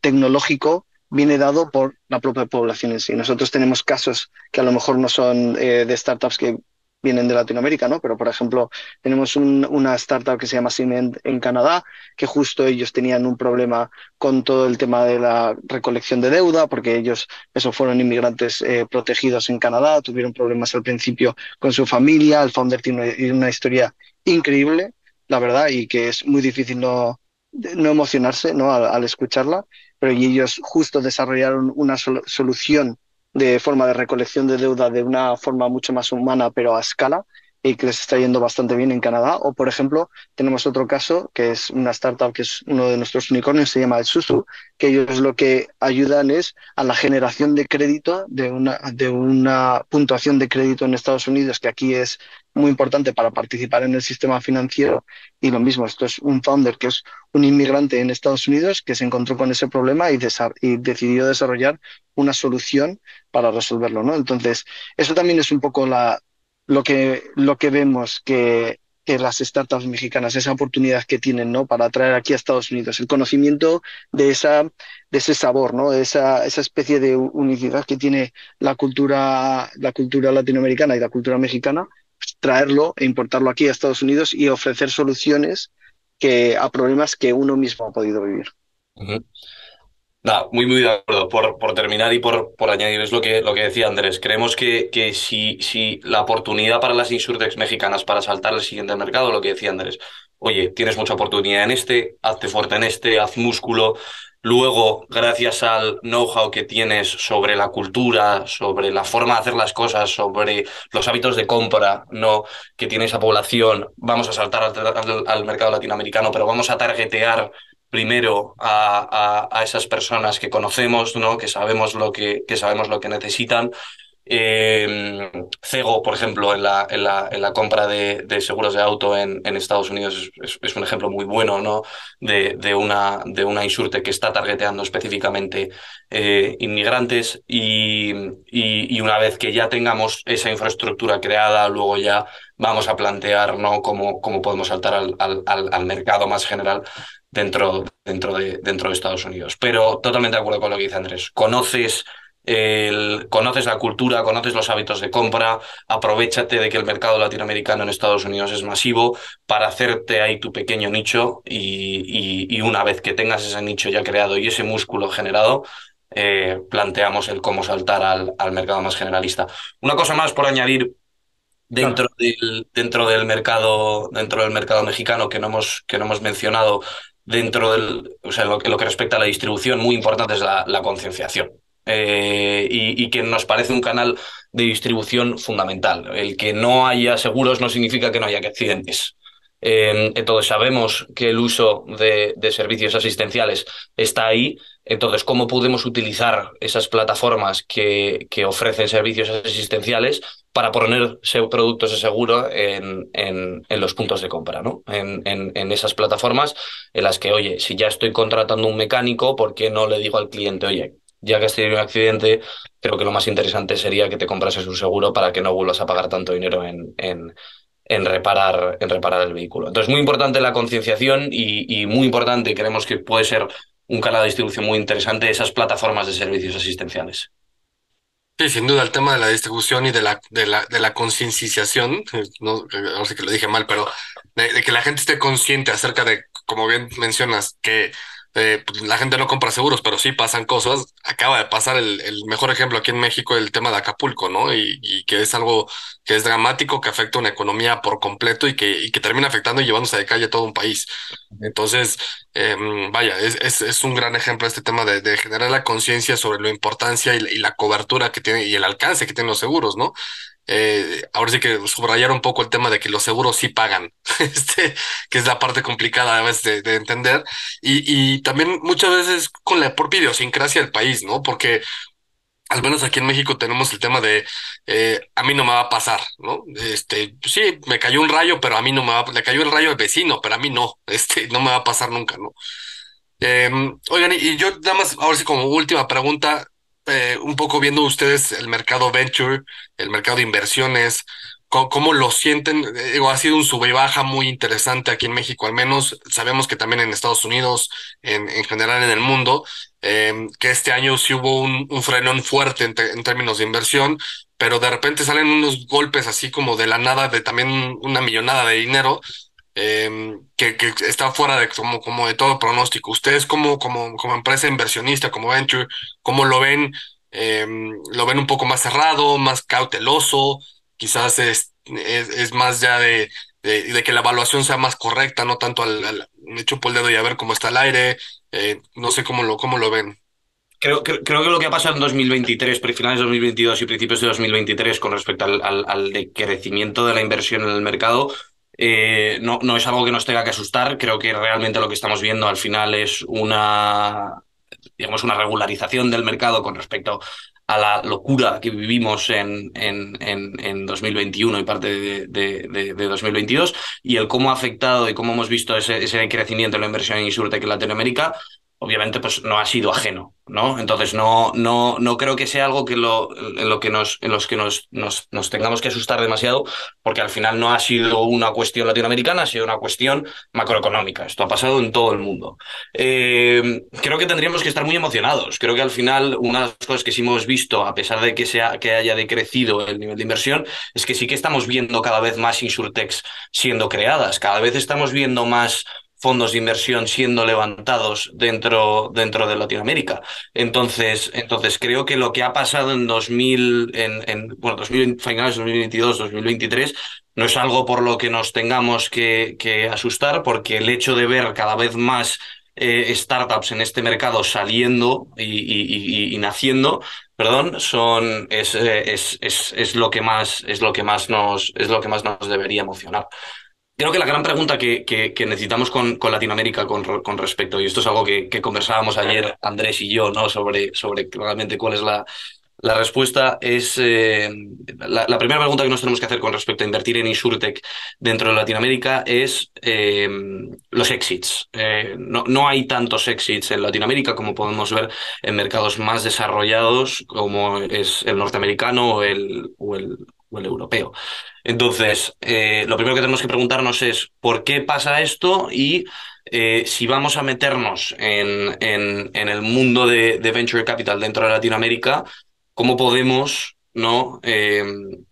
tecnológico viene dado por la propia población en sí. Nosotros tenemos casos que a lo mejor no son eh, de startups que vienen de Latinoamérica, ¿no? Pero, por ejemplo, tenemos una startup que se llama Cement en Canadá, que justo ellos tenían un problema con todo el tema de la recolección de deuda, porque ellos, eso fueron inmigrantes eh, protegidos en Canadá, tuvieron problemas al principio con su familia, el founder tiene una, historia increíble, la verdad, y que es muy difícil no, no emocionarse ¿no? al escucharla pero ellos justo desarrollaron una solución de forma de recolección de deuda de una forma mucho más humana, pero a escala, y que les está yendo bastante bien en Canadá. O, por ejemplo, tenemos otro caso que es una startup que es uno de nuestros unicornios, se llama el Susu, que ellos lo que ayudan es a la generación de crédito, de una, de una puntuación de crédito en Estados Unidos, que aquí es muy importante para participar en el sistema financiero. Y lo mismo, esto es un founder que es un inmigrante en Estados Unidos que se encontró con ese problema y, y decidió desarrollar una solución para resolverlo. ¿no? Entonces, eso también es un poco la, lo, que, lo que vemos que, que las startups mexicanas, esa oportunidad que tienen ¿no? para atraer aquí a Estados Unidos, el conocimiento de, esa, de ese sabor, ¿no? de esa, esa especie de unicidad que tiene la cultura, la cultura latinoamericana y la cultura mexicana traerlo e importarlo aquí a Estados Unidos y ofrecer soluciones que, a problemas que uno mismo ha podido vivir. Muy, muy de acuerdo. Por, por terminar y por, por añadir, es lo que, lo que decía Andrés. Creemos que, que si, si la oportunidad para las insurdex mexicanas para saltar al siguiente mercado, lo que decía Andrés, oye, tienes mucha oportunidad en este, hazte fuerte en este, haz músculo, Luego, gracias al know-how que tienes sobre la cultura, sobre la forma de hacer las cosas, sobre los hábitos de compra ¿no? que tiene esa población, vamos a saltar al, mercado latinoamericano, pero vamos a targetear primero a, a, esas personas que conocemos, ¿no? que, sabemos lo que, que sabemos lo que necesitan eh, Cego, por ejemplo, en la, en la, en la compra de, de, seguros de auto en, en Estados Unidos es, un ejemplo muy bueno ¿no? de, de, una, de una insurte que está targeteando específicamente eh, inmigrantes y, y, una vez que ya tengamos esa infraestructura creada, luego ya vamos a plantear ¿no? cómo, cómo podemos saltar al, al, al mercado más general dentro, dentro, de, dentro de Estados Unidos. Pero totalmente de acuerdo con lo que dice Andrés. Conoces el, conoces la cultura, conoces los hábitos de compra, aprovechate de que el mercado latinoamericano en Estados Unidos es masivo para hacerte ahí tu pequeño nicho y, y, una vez que tengas ese nicho ya creado y ese músculo generado, eh, planteamos el cómo saltar al, al, mercado más generalista. Una cosa más por añadir dentro, del, dentro, del, mercado, dentro del mercado mexicano que no hemos, que no hemos mencionado dentro del, o sea, lo, lo que respecta a la distribución, muy importante es la, concienciación. Eh, y, y, que nos parece un canal de distribución fundamental. El que no haya seguros no significa que no haya accidentes. Eh, entonces sabemos que el uso de, de, servicios asistenciales está ahí. Entonces, ¿cómo podemos utilizar esas plataformas que, que ofrecen servicios asistenciales para poner productos de seguro en, en, los puntos de compra, ¿no? En, en, esas plataformas en las que, oye, si ya estoy contratando un mecánico, ¿por qué no le digo al cliente, oye, ya que has tenido un accidente, creo que lo más interesante sería que te comprases un seguro para que no vuelvas a pagar tanto dinero en, en, en reparar, en reparar el vehículo. Entonces, muy importante la concienciación y, y, muy importante, creemos que puede ser un canal de distribución muy interesante, esas plataformas de servicios asistenciales. Sí, sin duda, el tema de la distribución y de la, de la, de la concienciación, no, no sé que lo dije mal, pero de que la gente esté consciente acerca de, como bien mencionas, que eh, pues, la gente no compra seguros, pero sí pasan cosas. Acaba de pasar el, el mejor ejemplo aquí en México, el tema de Acapulco, ¿no? Y, y, que es algo que es dramático, que afecta una economía por completo y que, y que termina afectando y llevándose de calle a todo un país. Entonces, eh, vaya, es, es, es, un gran ejemplo este tema de, de generar la conciencia sobre la importancia y la, y la cobertura que tiene y el alcance que tienen los seguros, ¿no? Eh, ahora sí que subrayar un poco el tema de que los seguros sí pagan, este, que es la parte complicada a de, de entender, y, también muchas veces con la propia idiosincrasia del país, ¿no? Porque al menos aquí en México tenemos el tema de eh, a mí no me va a pasar, ¿no? Este, pues sí, me cayó un rayo, pero a mí no me va, le cayó el rayo al vecino, pero a mí no, este, no me va a pasar nunca, ¿no? Eh, oigan, y yo nada más, ahora sí como última pregunta, eh, un poco viendo ustedes el mercado venture, el mercado de inversiones, cómo, lo sienten. Eh, ha sido un sube y baja muy interesante aquí en México, al menos. Sabemos que también en Estados Unidos, en, en general en el mundo, eh, que este año sí hubo un, un frenón fuerte en, te, en, términos de inversión, pero de repente salen unos golpes así como de la nada, de también una millonada de dinero. Eh, que, está fuera de como, como de todo pronóstico. Ustedes como, como, como empresa inversionista, como venture, ¿cómo lo ven? Eh, ¿Lo ven un poco más cerrado, más cauteloso? Quizás es, es, más ya de, de, que la evaluación sea más correcta, no tanto al, al me chupo el dedo y a ver cómo está el aire. Eh, no sé cómo lo, cómo lo ven. Creo, creo, que lo que ha pasado en 2023, finales de 2022 y principios de 2023 con respecto al, al decrecimiento de la inversión en el mercado eh, no, no es algo que nos tenga que asustar. Creo que realmente lo que estamos viendo al final es una, digamos, una regularización del mercado con respecto a la locura que vivimos en, en, en, en 2021 y parte de, de, 2022 y el cómo ha afectado y cómo hemos visto ese, ese crecimiento en la inversión en Insurtech en Latinoamérica, obviamente pues no ha sido ajeno. ¿no? Entonces no, no, no creo que sea algo que lo, en lo que nos, los que nos, nos, nos, tengamos que asustar demasiado, porque al final no ha sido una cuestión latinoamericana, ha sido una cuestión macroeconómica. Esto ha pasado en todo el mundo. Eh, creo que tendríamos que estar muy emocionados. Creo que al final una de las cosas que sí hemos visto, a pesar de que, sea, que haya decrecido el nivel de inversión, es que sí que estamos viendo cada vez más insurtechs siendo creadas. Cada vez estamos viendo más fondos de inversión siendo levantados dentro, dentro de Latinoamérica. Entonces, entonces, creo que lo que ha pasado en 2000, en, en bueno, 2000, finales 2022, 2023, no es algo por lo que nos tengamos que, que asustar, porque el hecho de ver cada vez más eh, startups en este mercado saliendo y, y, y, y naciendo, perdón, son es, es, es, es, lo que más es lo que más nos es lo que más nos debería emocionar. Creo que la gran pregunta que, necesitamos con, Latinoamérica con, respecto, y esto es algo que, conversábamos ayer Andrés y yo, ¿no? Sobre, sobre realmente cuál es la, la respuesta, es eh, la, primera pregunta que nos tenemos que hacer con respecto a invertir en Insurtech dentro de Latinoamérica es eh, los exits. Eh, no, no hay tantos exits en Latinoamérica como podemos ver en mercados más desarrollados como es el norteamericano o el, o el europeo. Entonces, eh, lo primero que tenemos que preguntarnos es por qué pasa esto y eh, si vamos a meternos en, el mundo de, venture capital dentro de Latinoamérica, cómo podemos, ¿no? Eh,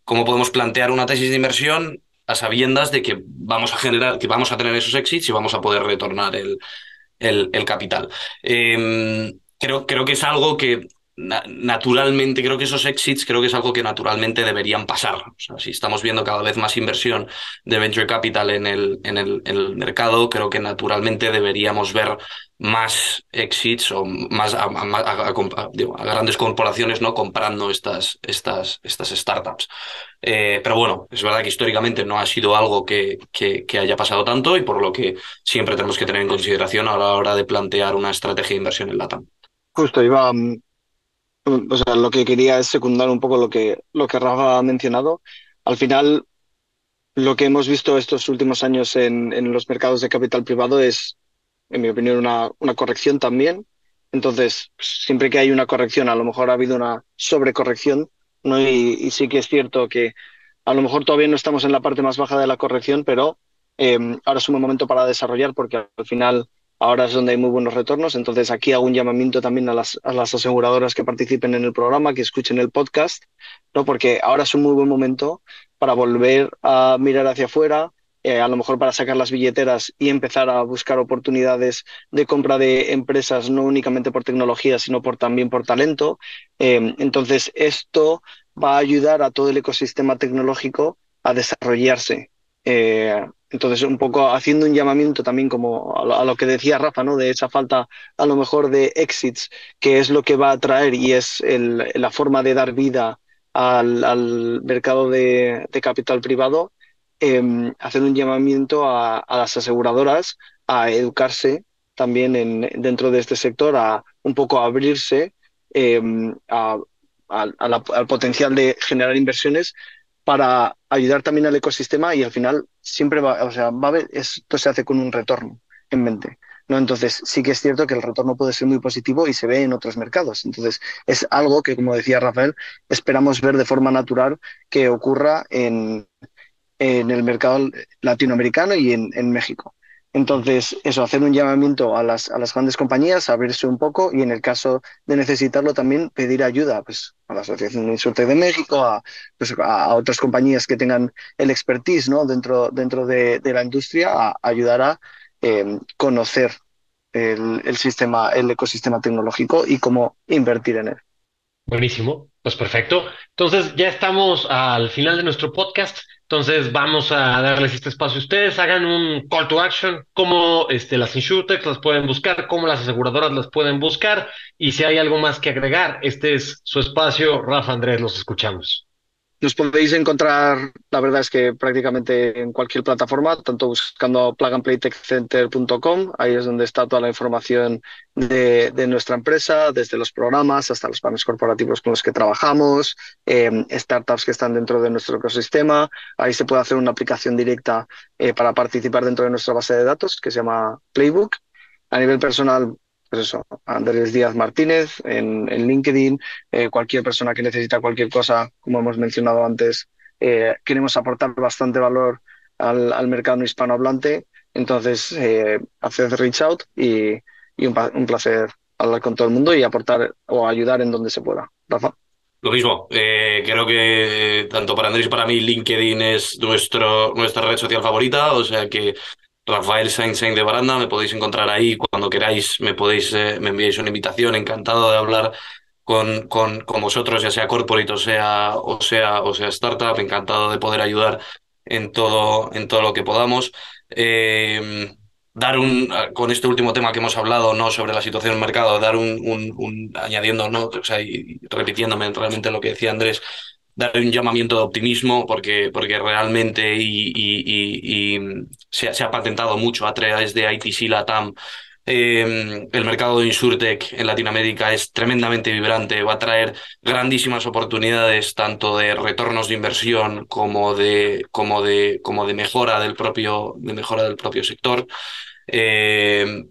cómo podemos plantear una tesis de inversión a sabiendas de que vamos a generar, que vamos a tener esos exits y vamos a poder retornar el, capital. creo, creo que es algo que naturalmente, creo que esos exits creo que es algo que naturalmente deberían pasar. O sea, si estamos viendo cada vez más inversión de venture capital en el, en el, mercado, creo que naturalmente deberíamos ver más exits o más a, grandes corporaciones no comprando estas, estas, estas startups. Eh, pero bueno, es verdad que históricamente no ha sido algo que, que, que, haya pasado tanto y por lo que siempre tenemos que tener en consideración a la hora de plantear una estrategia de inversión en LATAM. Justo, iba, mm, lo que quería es secundar un poco lo que, lo que Rafa ha mencionado. Al final, lo que hemos visto estos últimos años en, en los mercados de capital privado es, en mi opinión, una, una corrección también. Entonces, siempre que hay una corrección, a lo mejor ha habido una sobrecorrección, ¿no? Y, sí que es cierto que a lo mejor todavía no estamos en la parte más baja de la corrección, pero eh, ahora es un momento para desarrollar porque al final ahora es donde hay muy buenos retornos. Entonces aquí hago un llamamiento también a las, aseguradoras que participen en el programa, que escuchen el podcast, ¿no? porque ahora es un muy buen momento para volver a mirar hacia afuera, eh, a lo mejor para sacar las billeteras y empezar a buscar oportunidades de compra de empresas, no únicamente por tecnología, sino por, también por talento. Eh, entonces, esto va a ayudar a todo el ecosistema tecnológico a desarrollarse. Eh, entonces, un poco haciendo un llamamiento también como a lo, que decía Rafa, ¿no? De esa falta a lo mejor de exits, que es lo que va a traer y es el, la forma de dar vida al, mercado de, capital privado, eh, hacer un llamamiento a, las aseguradoras a educarse también en, dentro de este sector, a un poco abrirse a, al potencial de generar inversiones para ayudar también al ecosistema y al final siempre va, o sea, va a haber, esto se hace con un retorno en mente. ¿no? Entonces, sí que es cierto que el retorno puede ser muy positivo y se ve en otros mercados. Entonces, es algo que, como decía Rafael, esperamos ver de forma natural que ocurra en, en el mercado latinoamericano y en, en México. Entonces, eso, hacer un llamamiento a las, a las grandes compañías, abrirse un poco y en el caso de necesitarlo también pedir ayuda pues, a la Asociación de Insurtech de México, a, pues, a, otras compañías que tengan el expertise ¿no? dentro, dentro de, la industria a ayudar a eh, conocer el, sistema, el ecosistema tecnológico y cómo invertir en él. Buenísimo, pues perfecto. Entonces ya estamos al final de nuestro podcast. Entonces vamos a darles este espacio. Ustedes hagan un call to action, cómo este, las insurtechs las pueden buscar, cómo las aseguradoras las pueden buscar y si hay algo más que agregar, este es su espacio. Rafa Andrés, los escuchamos. Nos podéis encontrar, la verdad es que prácticamente en cualquier plataforma, tanto buscando plugandplaytechcenter.com, ahí es donde está toda la información de, de, nuestra empresa, desde los programas hasta los planes corporativos con los que trabajamos, eh, startups que están dentro de nuestro ecosistema. Ahí se puede hacer una aplicación directa eh, para participar dentro de nuestra base de datos que se llama Playbook. A nivel personal, pues eso, Andrés Díaz Martínez en, LinkedIn, eh, cualquier persona que necesita cualquier cosa, como hemos mencionado antes, eh, queremos aportar bastante valor al, al mercado hispanohablante, entonces eh, haced reach out y, y un, placer hablar con todo el mundo y aportar o ayudar en donde se pueda. Rafa. Lo mismo, eh, creo que tanto para Andrés y para mí LinkedIn es nuestro, nuestra red social favorita, o sea que Rafael Sainz de Baranda, me podéis encontrar ahí cuando queráis, me podéis, eh, me enviáis una invitación, encantado de hablar con, con, con, vosotros, ya sea corporate o sea, o sea, o sea startup, encantado de poder ayudar en todo, en todo lo que podamos. Eh, dar un, con este último tema que hemos hablado, ¿no? Sobre la situación del mercado, dar un, un, añadiendo, ¿no? O sea, y repitiéndome realmente lo que decía Andrés, dar un llamamiento de optimismo porque, porque realmente y, se, ha patentado mucho a través de ITC Latam. Eh, el mercado de Insurtech en Latinoamérica es tremendamente vibrante, va a traer grandísimas oportunidades tanto de retornos de inversión como de, como de, como de mejora del propio, de mejora del propio sector. Eh,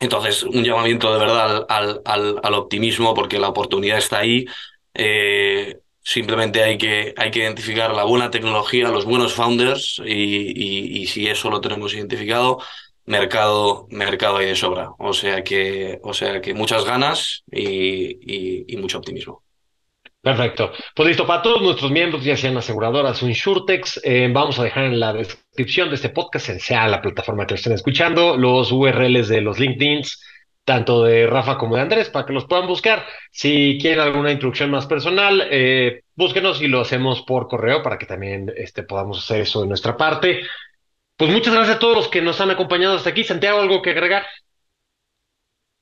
entonces, un llamamiento de verdad al, al, al, optimismo porque la oportunidad está ahí. Eh, Simplemente hay que, hay que identificar la buena tecnología, los buenos founders y, y, si eso lo tenemos identificado, mercado, mercado hay de sobra. O sea que, o sea que muchas ganas y, y mucho optimismo. Perfecto. Pues listo, para todos nuestros miembros, ya sean aseguradoras o insurtex, eh, vamos a dejar en la descripción de este podcast, sea la plataforma que lo estén escuchando, los URLs de los LinkedIns tanto de Rafa como de Andrés, para que los puedan buscar. Si quieren alguna instrucción más personal, eh, búsquenos y lo hacemos por correo para que también este, podamos hacer eso de nuestra parte. Pues muchas gracias a todos los que nos han acompañado hasta aquí. Santiago, ¿algo que agregar?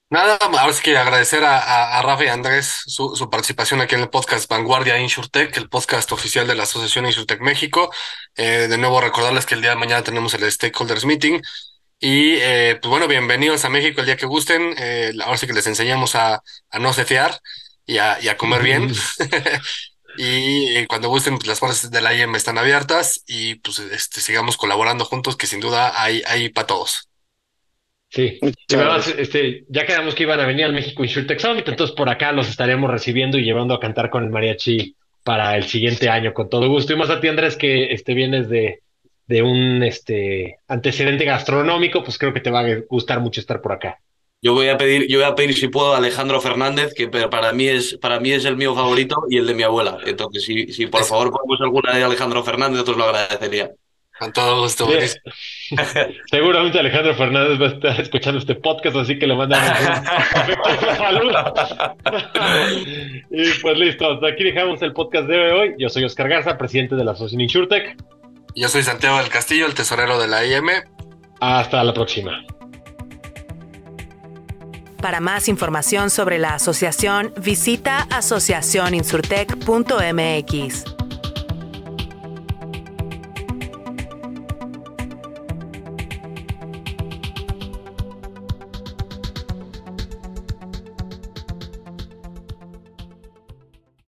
Nada, sí que agradecer a, a, Rafa y Andrés su, su, participación aquí en el podcast Vanguardia InsurTech, el podcast oficial de la Asociación InsurTech México. Eh, de nuevo recordarles que el día de mañana tenemos el Stakeholders Meeting. Y eh, pues bueno, bienvenidos a México el día que gusten. Eh, ahora sí que les enseñamos a, a no cefear y a, y a comer bien. y cuando gusten, pues las puertas de la IEM están abiertas y pues este, sigamos colaborando juntos, que sin duda hay, hay para todos. Sí, además, este, ya quedamos que iban a venir al México InsurTech Summit, entonces por acá los estaremos recibiendo y llevando a cantar con el mariachi para el siguiente año, con todo gusto. Y más a ti, Andrés, que este, vienes de, de un este, antecedente gastronómico, pues creo que te va a gustar mucho estar por acá. Yo voy a pedir, yo voy a pedir si puedo a Alejandro Fernández, que para mí es, para mí es el mío favorito y el de mi abuela. Entonces, si, si por favor ponemos alguna de Alejandro Fernández, os lo agradecería. Con todo gusto. Seguramente Alejandro Fernández va a estar escuchando este podcast, así que le mandamos un saludo. y pues listo, hasta aquí dejamos el podcast de hoy. Yo soy Oscar Garza, presidente de la Asociación InsurTech. Yo soy Santiago del Castillo, el tesorero de la IM. Hasta la próxima. Para más información sobre la asociación, visita asociacioninsurtech.mx.